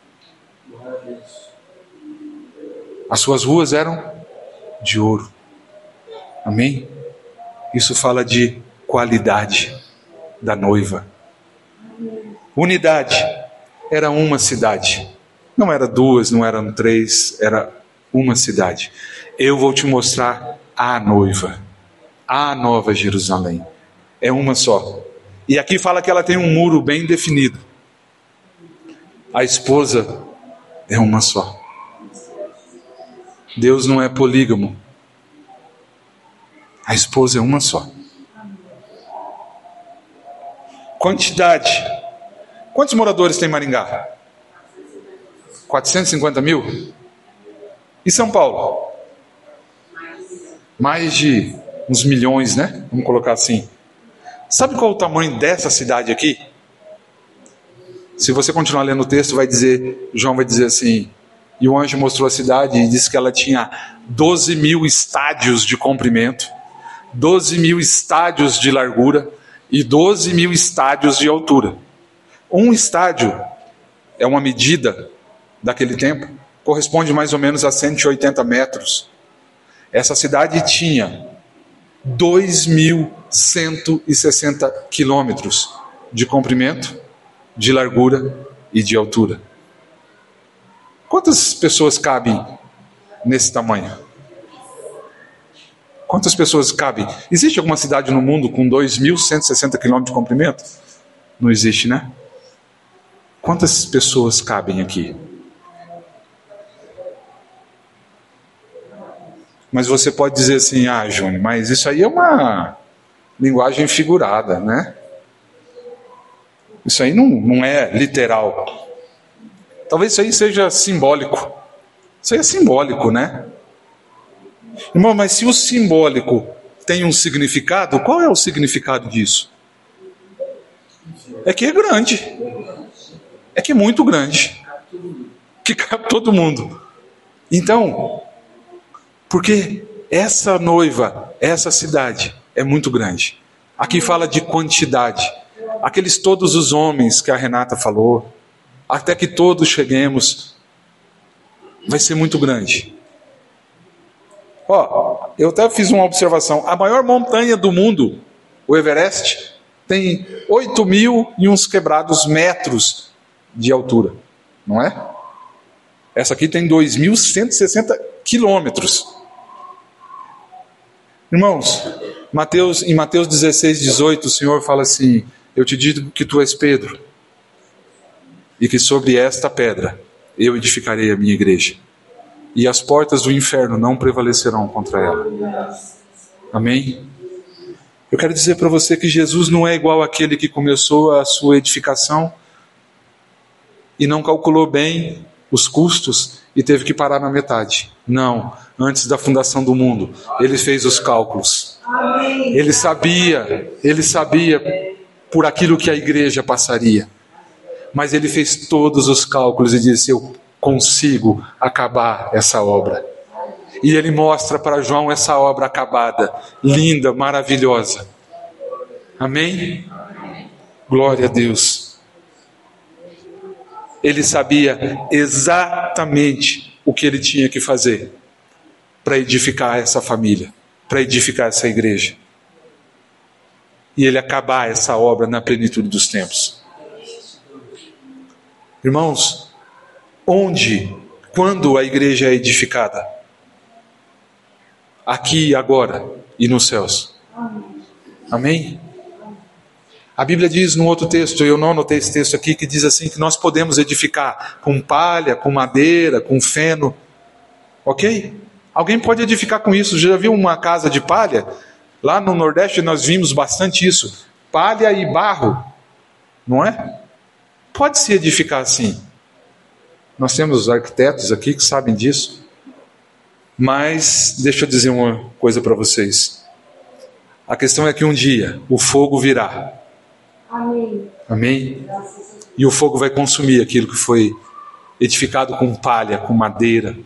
As suas ruas eram de ouro. Amém? Isso fala de qualidade da noiva. Unidade. Era uma cidade. Não era duas, não eram três, era uma cidade. Eu vou te mostrar a noiva, a nova Jerusalém. É uma só. E aqui fala que ela tem um muro bem definido. A esposa é uma só. Deus não é polígamo. A esposa é uma só. Quantidade. Quantos moradores tem Maringá? 450 mil? E São Paulo? Mais de uns milhões, né? Vamos colocar assim. Sabe qual o tamanho dessa cidade aqui? Se você continuar lendo o texto, vai dizer, João vai dizer assim, e o anjo mostrou a cidade e disse que ela tinha 12 mil estádios de comprimento, 12 mil estádios de largura e 12 mil estádios de altura. Um estádio é uma medida daquele tempo, corresponde mais ou menos a 180 metros. Essa cidade tinha 2.160 quilômetros de comprimento, de largura e de altura. Quantas pessoas cabem nesse tamanho? Quantas pessoas cabem? Existe alguma cidade no mundo com 2.160 quilômetros de comprimento? Não existe, né? Quantas pessoas cabem aqui? Mas você pode dizer assim, ah, Júnior, mas isso aí é uma linguagem figurada, né? Isso aí não, não é literal. Talvez isso aí seja simbólico. Isso aí é simbólico, né? Irmão, mas se o simbólico tem um significado, qual é o significado disso? É que é grande. É que é muito grande. que cabe todo mundo. Então, porque essa noiva, essa cidade é muito grande. Aqui fala de quantidade. Aqueles todos os homens que a Renata falou, até que todos cheguemos, vai ser muito grande. Ó, eu até fiz uma observação. A maior montanha do mundo, o Everest, tem 8 mil e uns quebrados metros de altura, não é? Essa aqui tem 2.160 quilômetros. Irmãos, Mateus, em Mateus 16, 18, o Senhor fala assim: Eu te digo que tu és Pedro, e que sobre esta pedra eu edificarei a minha igreja, e as portas do inferno não prevalecerão contra ela. Amém? Eu quero dizer para você que Jesus não é igual àquele que começou a sua edificação e não calculou bem os custos e teve que parar na metade. Não, antes da fundação do mundo, ele fez os cálculos. Ele sabia, ele sabia por aquilo que a igreja passaria. Mas ele fez todos os cálculos e disse: Eu consigo acabar essa obra. E ele mostra para João essa obra acabada, linda, maravilhosa. Amém? Glória a Deus. Ele sabia exatamente o que ele tinha que fazer para edificar essa família, para edificar essa igreja. E ele acabar essa obra na plenitude dos tempos. Irmãos, onde, quando a igreja é edificada? aqui agora e nos céus. Amém? A Bíblia diz no outro texto, eu não anotei esse texto aqui, que diz assim: que nós podemos edificar com palha, com madeira, com feno. Ok? Alguém pode edificar com isso. Já viu uma casa de palha? Lá no Nordeste nós vimos bastante isso. Palha e barro. Não é? Pode se edificar assim. Nós temos arquitetos aqui que sabem disso. Mas deixa eu dizer uma coisa para vocês. A questão é que um dia o fogo virá. Amém. Amém. E o fogo vai consumir aquilo que foi edificado com palha, com madeira.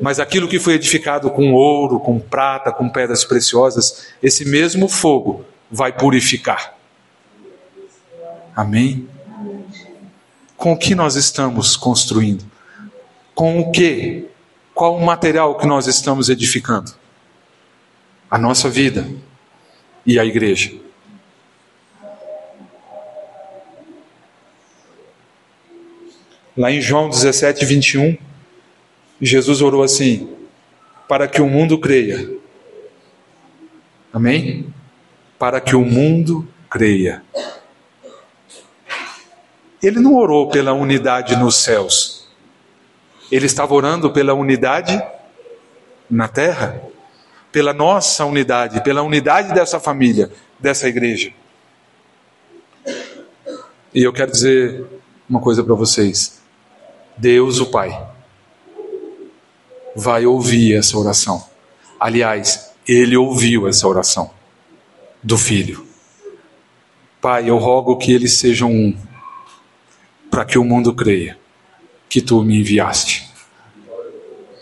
Mas aquilo que foi edificado com ouro, com prata, com pedras preciosas, esse mesmo fogo vai purificar. Amém? Com o que nós estamos construindo? Com o que qual o material que nós estamos edificando? A nossa vida e a igreja. Lá em João 17, 21, Jesus orou assim: para que o mundo creia. Amém? Para que o mundo creia. Ele não orou pela unidade nos céus. Ele estava orando pela unidade na terra, pela nossa unidade, pela unidade dessa família, dessa igreja. E eu quero dizer uma coisa para vocês: Deus, o Pai, vai ouvir essa oração. Aliás, Ele ouviu essa oração do Filho. Pai, eu rogo que eles sejam um, para que o mundo creia que tu me enviaste.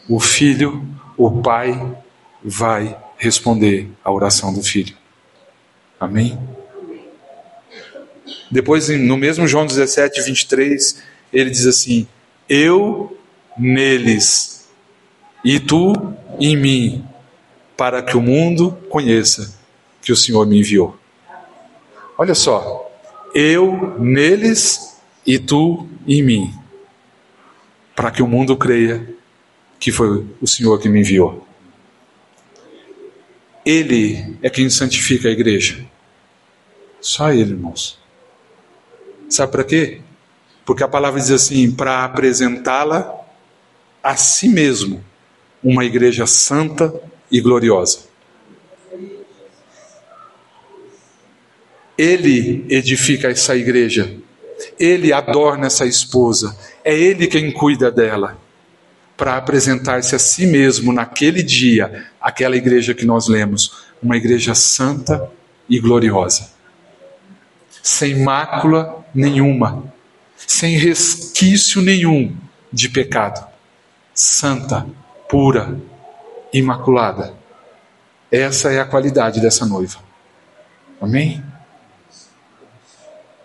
O filho, o pai, vai responder à oração do filho. Amém? Depois, no mesmo João 17, 23, ele diz assim: Eu neles e tu em mim, para que o mundo conheça que o Senhor me enviou. Olha só, eu neles e tu em mim para que o mundo creia que foi o Senhor que me enviou. Ele é quem santifica a igreja. Só Ele, irmãos. Sabe para quê? Porque a palavra diz assim: para apresentá-la a si mesmo, uma igreja santa e gloriosa. Ele edifica essa igreja ele adorna essa esposa, é ele quem cuida dela, para apresentar-se a si mesmo naquele dia, aquela igreja que nós lemos, uma igreja santa e gloriosa, sem mácula nenhuma, sem resquício nenhum de pecado, santa, pura, imaculada. Essa é a qualidade dessa noiva. Amém?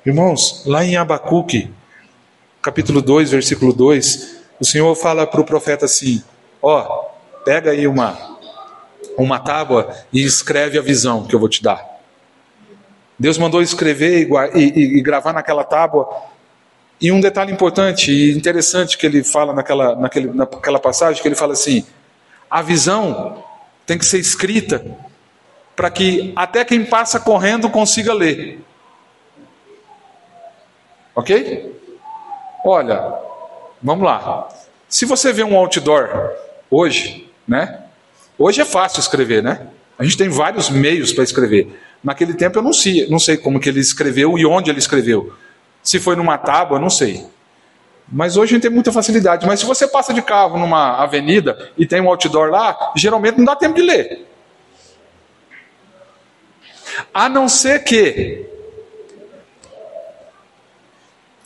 Irmãos, lá em Abacuque, capítulo 2, versículo 2, o Senhor fala para o profeta assim: Ó, pega aí uma, uma tábua e escreve a visão que eu vou te dar. Deus mandou escrever e, e, e gravar naquela tábua. E um detalhe importante e interessante que ele fala naquela, naquele, naquela passagem, que ele fala assim: a visão tem que ser escrita para que até quem passa correndo consiga ler. Ok? Olha, vamos lá. Se você vê um outdoor hoje, né? Hoje é fácil escrever, né? A gente tem vários meios para escrever. Naquele tempo eu não sei, não sei como que ele escreveu e onde ele escreveu. Se foi numa tábua, não sei. Mas hoje a gente tem muita facilidade. Mas se você passa de carro numa avenida e tem um outdoor lá, geralmente não dá tempo de ler. A não ser que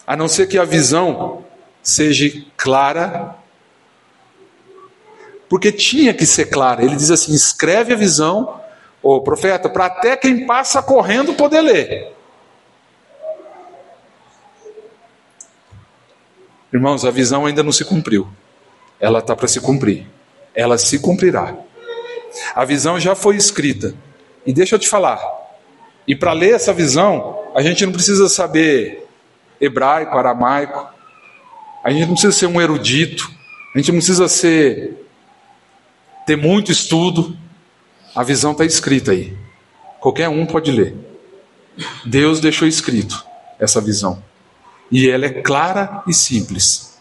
a não ser que a visão seja clara, porque tinha que ser clara. Ele diz assim: escreve a visão, ô profeta, para até quem passa correndo poder ler. Irmãos, a visão ainda não se cumpriu. Ela está para se cumprir. Ela se cumprirá. A visão já foi escrita. E deixa eu te falar. E para ler essa visão, a gente não precisa saber hebraico, aramaico. A gente não precisa ser um erudito. A gente não precisa ser ter muito estudo. A visão está escrita aí. Qualquer um pode ler. Deus deixou escrito essa visão. E ela é clara e simples.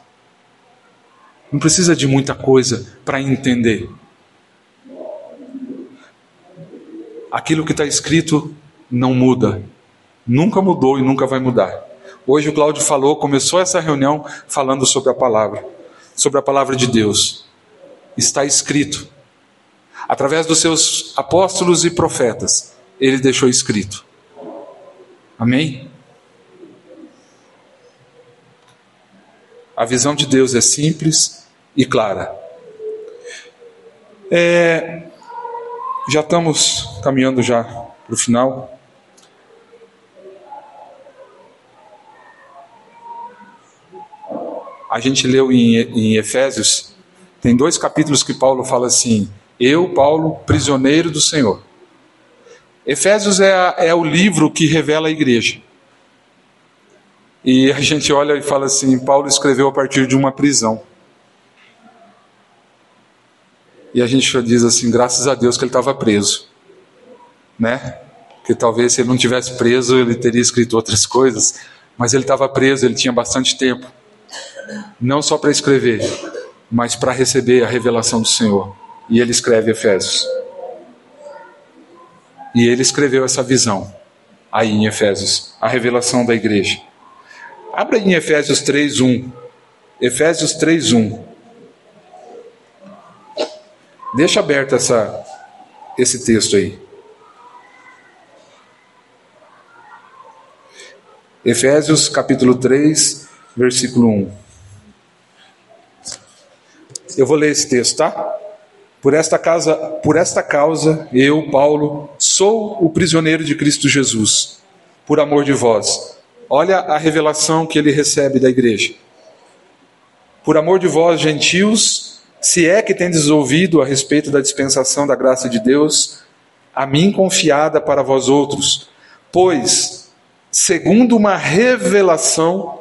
Não precisa de muita coisa para entender. Aquilo que está escrito não muda. Nunca mudou e nunca vai mudar. Hoje o Cláudio falou, começou essa reunião falando sobre a palavra, sobre a palavra de Deus. Está escrito. Através dos seus apóstolos e profetas, ele deixou escrito. Amém? A visão de Deus é simples e clara. É, já estamos caminhando já para o final. A gente leu em, em Efésios, tem dois capítulos que Paulo fala assim: Eu, Paulo, prisioneiro do Senhor. Efésios é, a, é o livro que revela a igreja. E a gente olha e fala assim: Paulo escreveu a partir de uma prisão. E a gente diz assim: graças a Deus que ele estava preso, né? Que talvez se ele não tivesse preso ele teria escrito outras coisas, mas ele estava preso, ele tinha bastante tempo não só para escrever, mas para receber a revelação do Senhor. E ele escreve Efésios. E ele escreveu essa visão aí em Efésios, a revelação da igreja. Abra em Efésios 3:1. Efésios 3:1. Deixa aberto essa esse texto aí. Efésios capítulo 3, versículo 1. Eu vou ler esse texto, tá? Por esta causa, por esta causa, eu, Paulo, sou o prisioneiro de Cristo Jesus, por amor de vós. Olha a revelação que ele recebe da igreja. Por amor de vós, gentios, se é que tendes ouvido a respeito da dispensação da graça de Deus, a mim confiada para vós outros, pois, segundo uma revelação,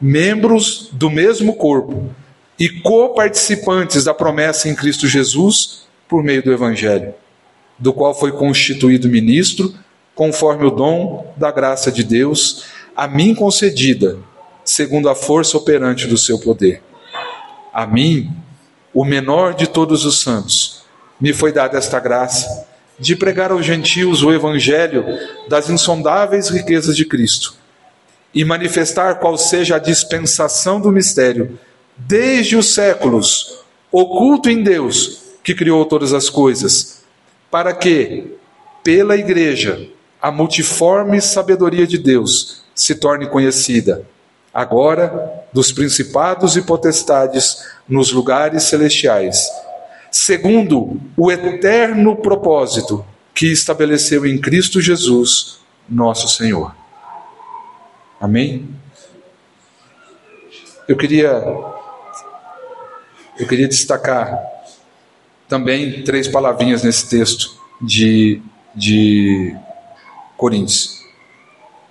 membros do mesmo corpo e coparticipantes da promessa em Cristo Jesus por meio do Evangelho, do qual foi constituído ministro, conforme o dom da graça de Deus, a mim concedida, segundo a força operante do seu poder. A mim, o menor de todos os santos, me foi dada esta graça de pregar aos gentios o evangelho das insondáveis riquezas de Cristo e manifestar qual seja a dispensação do mistério, desde os séculos, oculto em Deus, que criou todas as coisas, para que, pela Igreja, a multiforme sabedoria de Deus se torne conhecida, agora dos principados e potestades nos lugares celestiais, segundo o eterno propósito que estabeleceu em Cristo Jesus, nosso Senhor. Amém? Eu queria eu queria destacar também três palavrinhas nesse texto de, de Coríntios.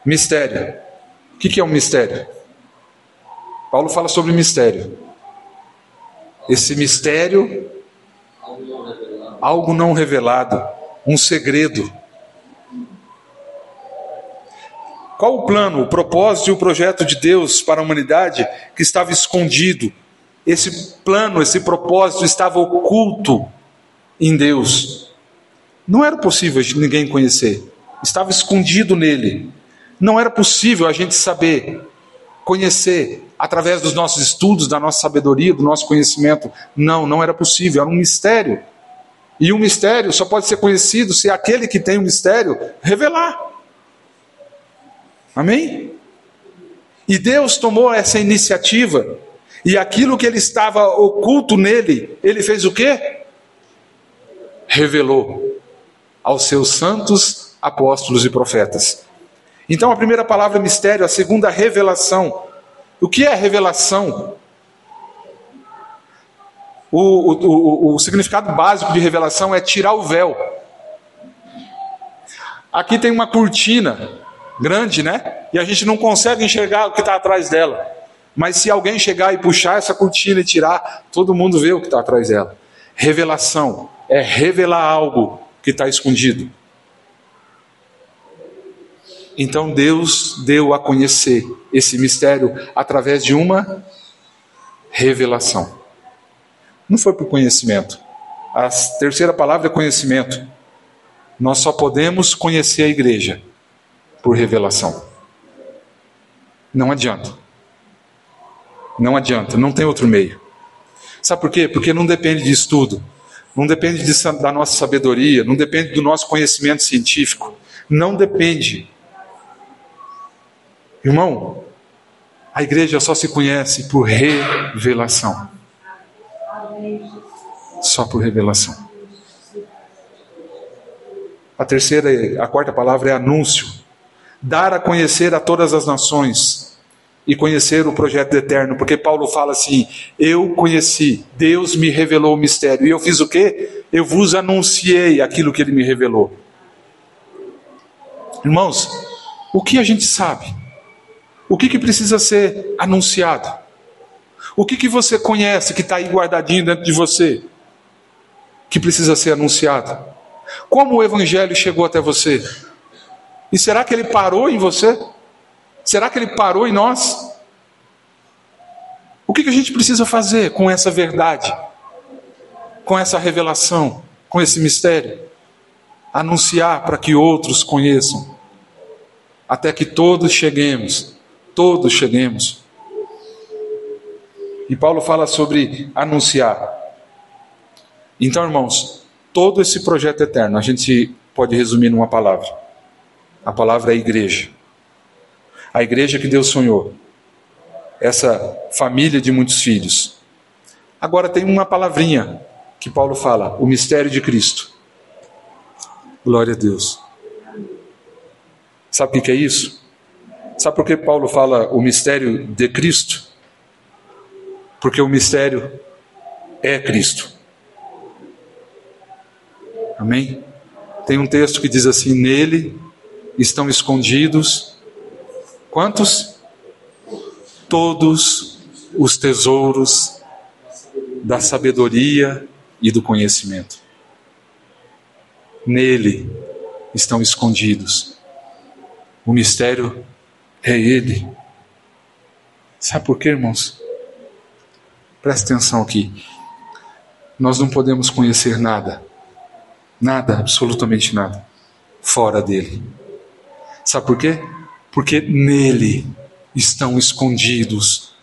Mistério. O que é um mistério? Paulo fala sobre mistério. Esse mistério, algo não revelado, um segredo. Qual o plano, o propósito e o projeto de Deus para a humanidade que estava escondido? Esse plano, esse propósito estava oculto em Deus. Não era possível ninguém conhecer, estava escondido nele. Não era possível a gente saber, conhecer através dos nossos estudos, da nossa sabedoria, do nosso conhecimento. Não, não era possível, era um mistério. E um mistério só pode ser conhecido se aquele que tem o um mistério revelar. Amém? E Deus tomou essa iniciativa, e aquilo que ele estava oculto nele, ele fez o quê? Revelou aos seus santos apóstolos e profetas. Então, a primeira palavra é mistério, a segunda, revelação. O que é revelação? O, o, o, o significado básico de revelação é tirar o véu. Aqui tem uma cortina grande, né? E a gente não consegue enxergar o que está atrás dela. Mas se alguém chegar e puxar essa cortina e tirar, todo mundo vê o que está atrás dela. Revelação é revelar algo que está escondido. Então Deus deu a conhecer esse mistério através de uma revelação. Não foi por conhecimento. A terceira palavra é conhecimento. Nós só podemos conhecer a igreja por revelação. Não adianta. Não adianta, não tem outro meio. Sabe por quê? Porque não depende de estudo, não depende de, da nossa sabedoria, não depende do nosso conhecimento científico, não depende. Irmão, a igreja só se conhece por revelação. Só por revelação. A terceira, a quarta palavra é anúncio dar a conhecer a todas as nações e conhecer o projeto eterno, porque Paulo fala assim: Eu conheci, Deus me revelou o mistério, e eu fiz o quê? Eu vos anunciei aquilo que ele me revelou. Irmãos, o que a gente sabe? O que, que precisa ser anunciado? O que, que você conhece que está aí guardadinho dentro de você? Que precisa ser anunciado? Como o Evangelho chegou até você? E será que ele parou em você? Será que ele parou em nós? O que, a gente precisa fazer com essa verdade, com essa revelação, com esse mistério? Anunciar para que outros conheçam, até que todos cheguemos, todos cheguemos. E Paulo fala sobre anunciar. Então, irmãos, todo esse projeto eterno, a gente pode resumir numa palavra a palavra é igreja. A igreja que Deus sonhou. Essa família de muitos filhos. Agora tem uma palavrinha que Paulo fala: o mistério de Cristo. Glória a Deus. Sabe o que é isso? Sabe por que Paulo fala o mistério de Cristo? Porque o mistério é Cristo. Amém? Tem um texto que diz assim: Nele estão escondidos quantos? Todos os tesouros da sabedoria e do conhecimento. Nele estão escondidos. O mistério é Ele. Sabe por quê, irmãos? Presta atenção aqui. Nós não podemos conhecer nada, nada, absolutamente nada, fora dele. Sabe por quê? Porque nele estão escondidos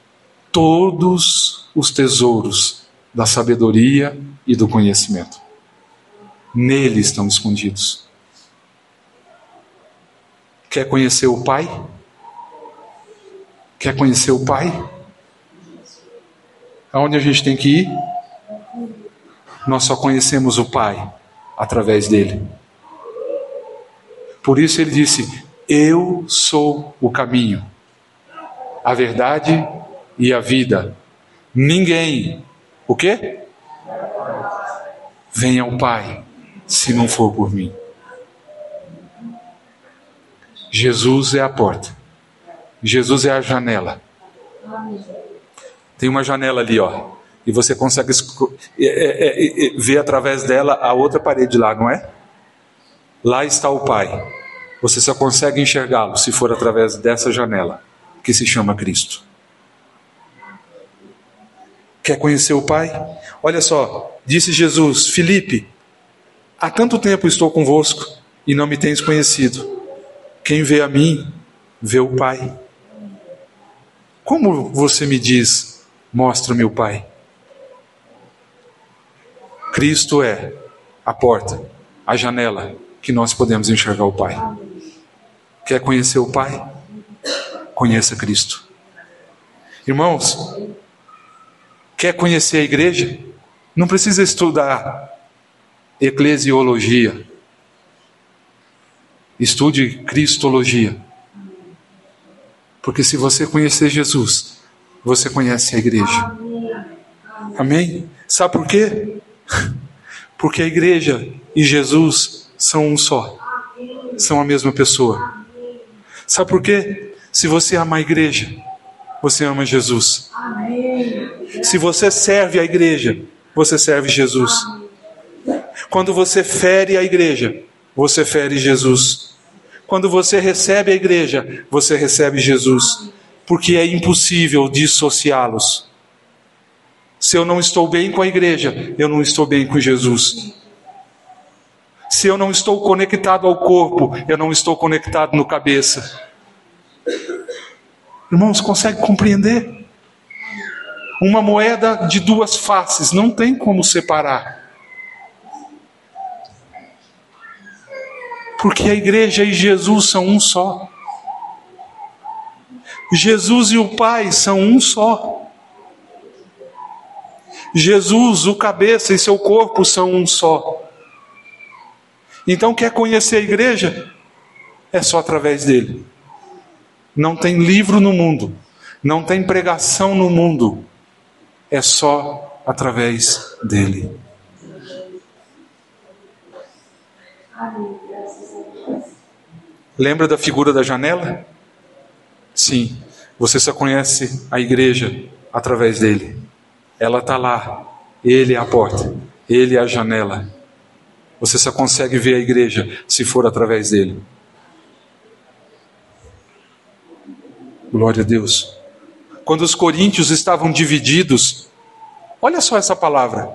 todos os tesouros da sabedoria e do conhecimento. Nele estão escondidos. Quer conhecer o Pai? Quer conhecer o Pai? Aonde a gente tem que ir? Nós só conhecemos o Pai através dele. Por isso ele disse: Eu sou o caminho, a verdade e a vida. Ninguém, o quê? Venha ao Pai, se não for por mim. Jesus é a porta. Jesus é a janela. Tem uma janela ali, ó. E você consegue ver através dela a outra parede lá, não é? Lá está o Pai. Você só consegue enxergá-lo se for através dessa janela, que se chama Cristo. Quer conhecer o Pai? Olha só, disse Jesus: Filipe, há tanto tempo estou convosco e não me tens conhecido. Quem vê a mim, vê o Pai. Como você me diz, mostra-me o Pai? Cristo é a porta, a janela que nós podemos enxergar o Pai. Quer conhecer o Pai? Conheça Cristo. Irmãos, quer conhecer a igreja? Não precisa estudar eclesiologia. Estude cristologia. Porque se você conhecer Jesus, você conhece a igreja. Amém? Sabe por quê? Porque a igreja e Jesus são um só. São a mesma pessoa. Sabe por quê? Se você ama a igreja, você ama Jesus. Se você serve a igreja, você serve Jesus. Quando você fere a igreja, você fere Jesus. Quando você recebe a igreja, você recebe Jesus, porque é impossível dissociá-los. Se eu não estou bem com a igreja, eu não estou bem com Jesus. Se eu não estou conectado ao corpo, eu não estou conectado no cabeça. Irmãos, consegue compreender? Uma moeda de duas faces, não tem como separar. Porque a igreja e Jesus são um só. Jesus e o Pai são um só. Jesus, o cabeça e seu corpo são um só. Então, quer conhecer a igreja? É só através dele. Não tem livro no mundo, não tem pregação no mundo, é só através dele. Lembra da figura da janela? Sim, você só conhece a igreja através dele. Ela está lá, ele é a porta, ele é a janela. Você só consegue ver a igreja se for através dele. Glória a Deus. Quando os coríntios estavam divididos, olha só essa palavra.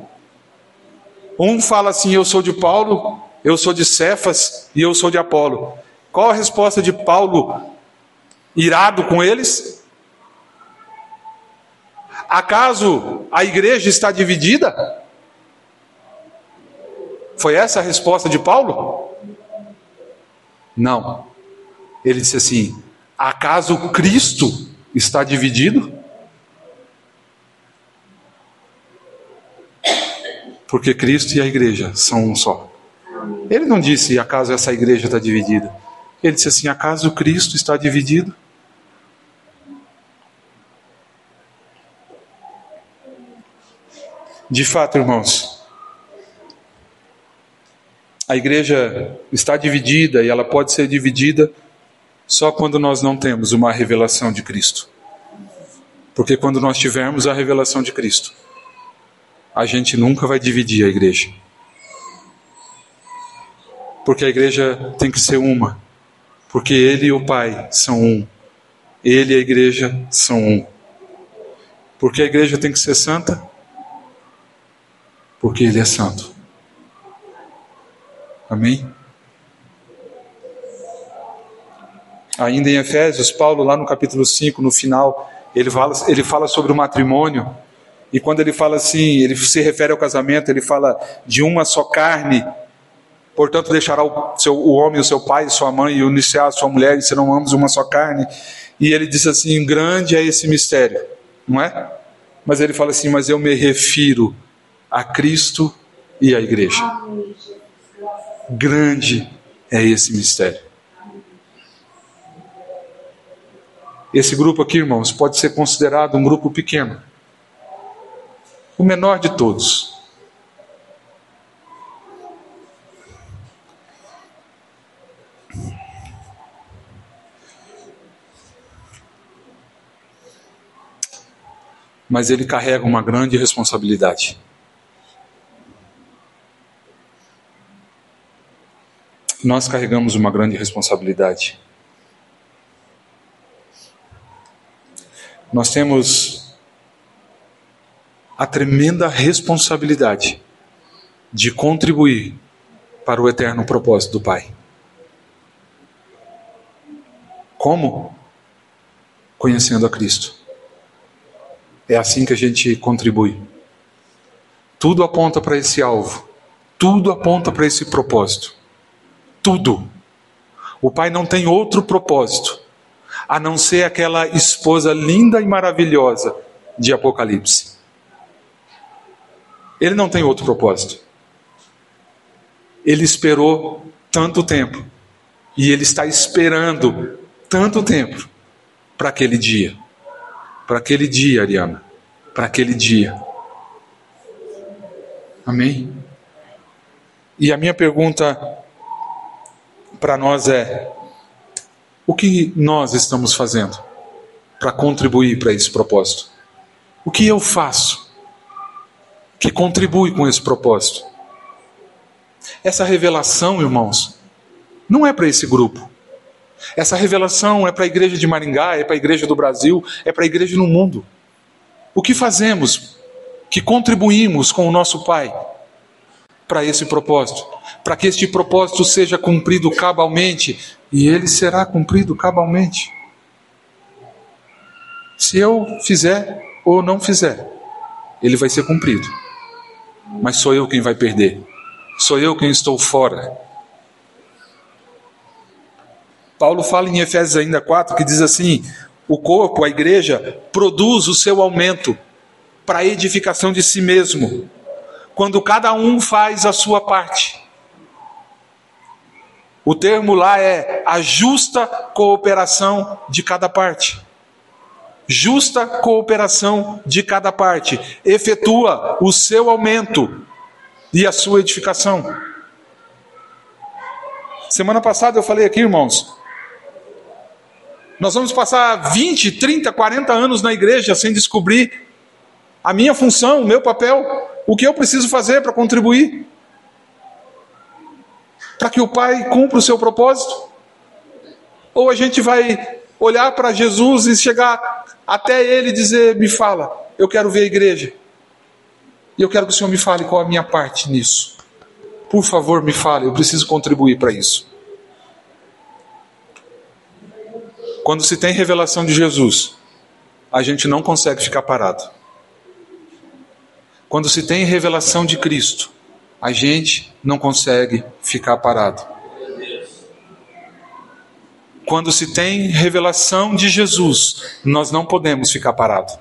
Um fala assim: Eu sou de Paulo, eu sou de Cefas e eu sou de Apolo. Qual a resposta de Paulo, irado com eles? Acaso a igreja está dividida? Foi essa a resposta de Paulo? Não. Ele disse assim: acaso Cristo está dividido? Porque Cristo e a igreja são um só. Ele não disse acaso essa igreja está dividida. Ele disse assim: acaso Cristo está dividido? De fato, irmãos, a igreja está dividida e ela pode ser dividida só quando nós não temos uma revelação de Cristo. Porque quando nós tivermos a revelação de Cristo, a gente nunca vai dividir a igreja. Porque a igreja tem que ser uma porque Ele e o Pai são um. Ele e a igreja são um. Porque a igreja tem que ser santa? Porque ele é santo. Amém? Ainda em Efésios, Paulo, lá no capítulo 5, no final, ele fala, ele fala sobre o matrimônio. E quando ele fala assim, ele se refere ao casamento, ele fala de uma só carne. Portanto, deixará o, seu, o homem, o seu pai, sua mãe, e unir-se-á a sua mulher, e serão ambos uma só carne. E ele diz assim: grande é esse mistério, não é? Mas ele fala assim: mas eu me refiro a Cristo e à igreja. Grande é esse mistério. Esse grupo aqui, irmãos, pode ser considerado um grupo pequeno, o menor de todos. Mas ele carrega uma grande responsabilidade. Nós carregamos uma grande responsabilidade. nós temos a tremenda responsabilidade de contribuir para o eterno propósito do Pai. Como? Conhecendo a Cristo. É assim que a gente contribui. Tudo aponta para esse alvo. Tudo aponta para esse propósito. Tudo. O Pai não tem outro propósito a não ser aquela esposa linda e maravilhosa de Apocalipse. Ele não tem outro propósito. Ele esperou tanto tempo e ele está esperando tanto tempo para aquele dia. Para aquele dia, Ariana. Para aquele dia. Amém? E a minha pergunta para nós é: o que nós estamos fazendo para contribuir para esse propósito? O que eu faço que contribui com esse propósito? Essa revelação, irmãos, não é para esse grupo. Essa revelação é para a igreja de Maringá, é para a igreja do Brasil, é para a igreja no mundo. O que fazemos que contribuímos com o nosso Pai para esse propósito? Para que este propósito seja cumprido cabalmente e ele será cumprido cabalmente. Se eu fizer ou não fizer, ele vai ser cumprido. Mas sou eu quem vai perder. Sou eu quem estou fora. Paulo fala em Efésios ainda 4 que diz assim: o corpo, a igreja, produz o seu aumento para a edificação de si mesmo, quando cada um faz a sua parte. O termo lá é a justa cooperação de cada parte. Justa cooperação de cada parte efetua o seu aumento e a sua edificação. Semana passada eu falei aqui, irmãos, nós vamos passar 20, 30, 40 anos na igreja sem descobrir a minha função, o meu papel, o que eu preciso fazer para contribuir para que o Pai cumpra o seu propósito? Ou a gente vai olhar para Jesus e chegar até Ele e dizer: Me fala, eu quero ver a igreja. E eu quero que o Senhor me fale qual a minha parte nisso. Por favor, me fale, eu preciso contribuir para isso. Quando se tem revelação de Jesus, a gente não consegue ficar parado. Quando se tem revelação de Cristo, a gente não consegue ficar parado. Quando se tem revelação de Jesus, nós não podemos ficar parados.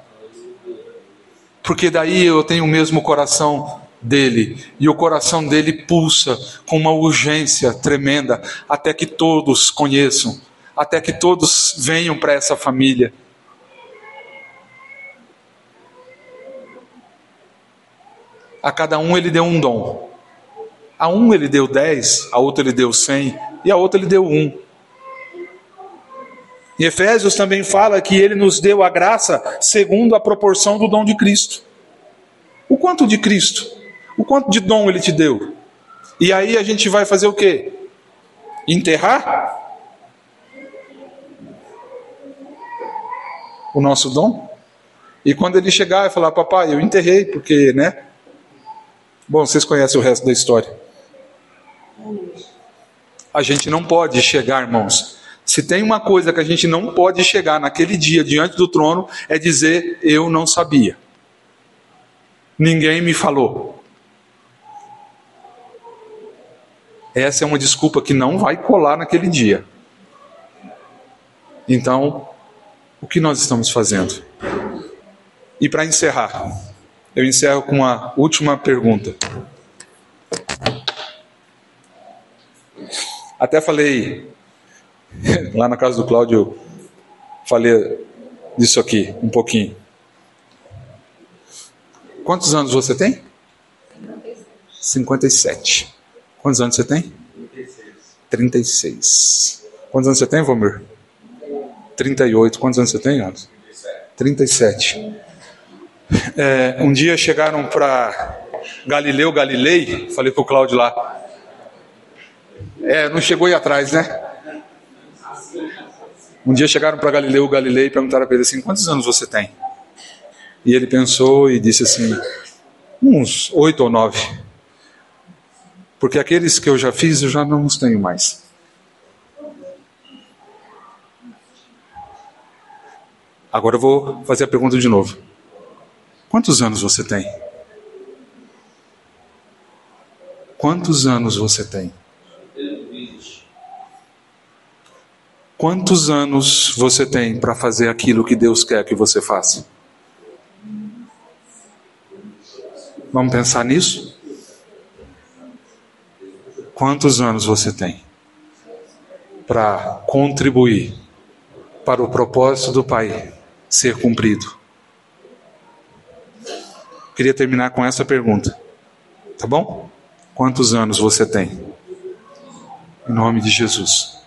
Porque daí eu tenho o mesmo coração dele, e o coração dele pulsa com uma urgência tremenda, até que todos conheçam, até que todos venham para essa família. A cada um ele deu um dom. A um ele deu dez, a outro ele deu cem e a outra ele deu um. Em Efésios também fala que ele nos deu a graça segundo a proporção do dom de Cristo. O quanto de Cristo? O quanto de dom ele te deu? E aí a gente vai fazer o quê? Enterrar o nosso dom? E quando ele chegar e falar, papai, eu enterrei, porque, né? Bom, vocês conhecem o resto da história. A gente não pode chegar, irmãos. Se tem uma coisa que a gente não pode chegar naquele dia diante do trono, é dizer, eu não sabia. Ninguém me falou. Essa é uma desculpa que não vai colar naquele dia. Então, o que nós estamos fazendo? E para encerrar, eu encerro com uma última pergunta. Até falei lá na casa do Cláudio, falei disso aqui um pouquinho. Quantos anos você tem? 57. Quantos anos você tem? 36. Quantos anos você tem, Vomir? 38. Quantos anos você tem, Anos? 37. É, um dia chegaram para Galileu Galilei, falei para o Cláudio lá. É, não chegou aí atrás, né? Um dia chegaram para Galileu Galilei e perguntaram para ele assim: quantos anos você tem? E ele pensou e disse assim: uns oito ou nove. Porque aqueles que eu já fiz, eu já não os tenho mais. Agora eu vou fazer a pergunta de novo. Quantos anos você tem? Quantos anos você tem? Quantos anos você tem para fazer aquilo que Deus quer que você faça? Vamos pensar nisso? Quantos anos você tem para contribuir para o propósito do Pai ser cumprido? Queria terminar com essa pergunta. Tá bom? Quantos anos você tem? Em nome de Jesus.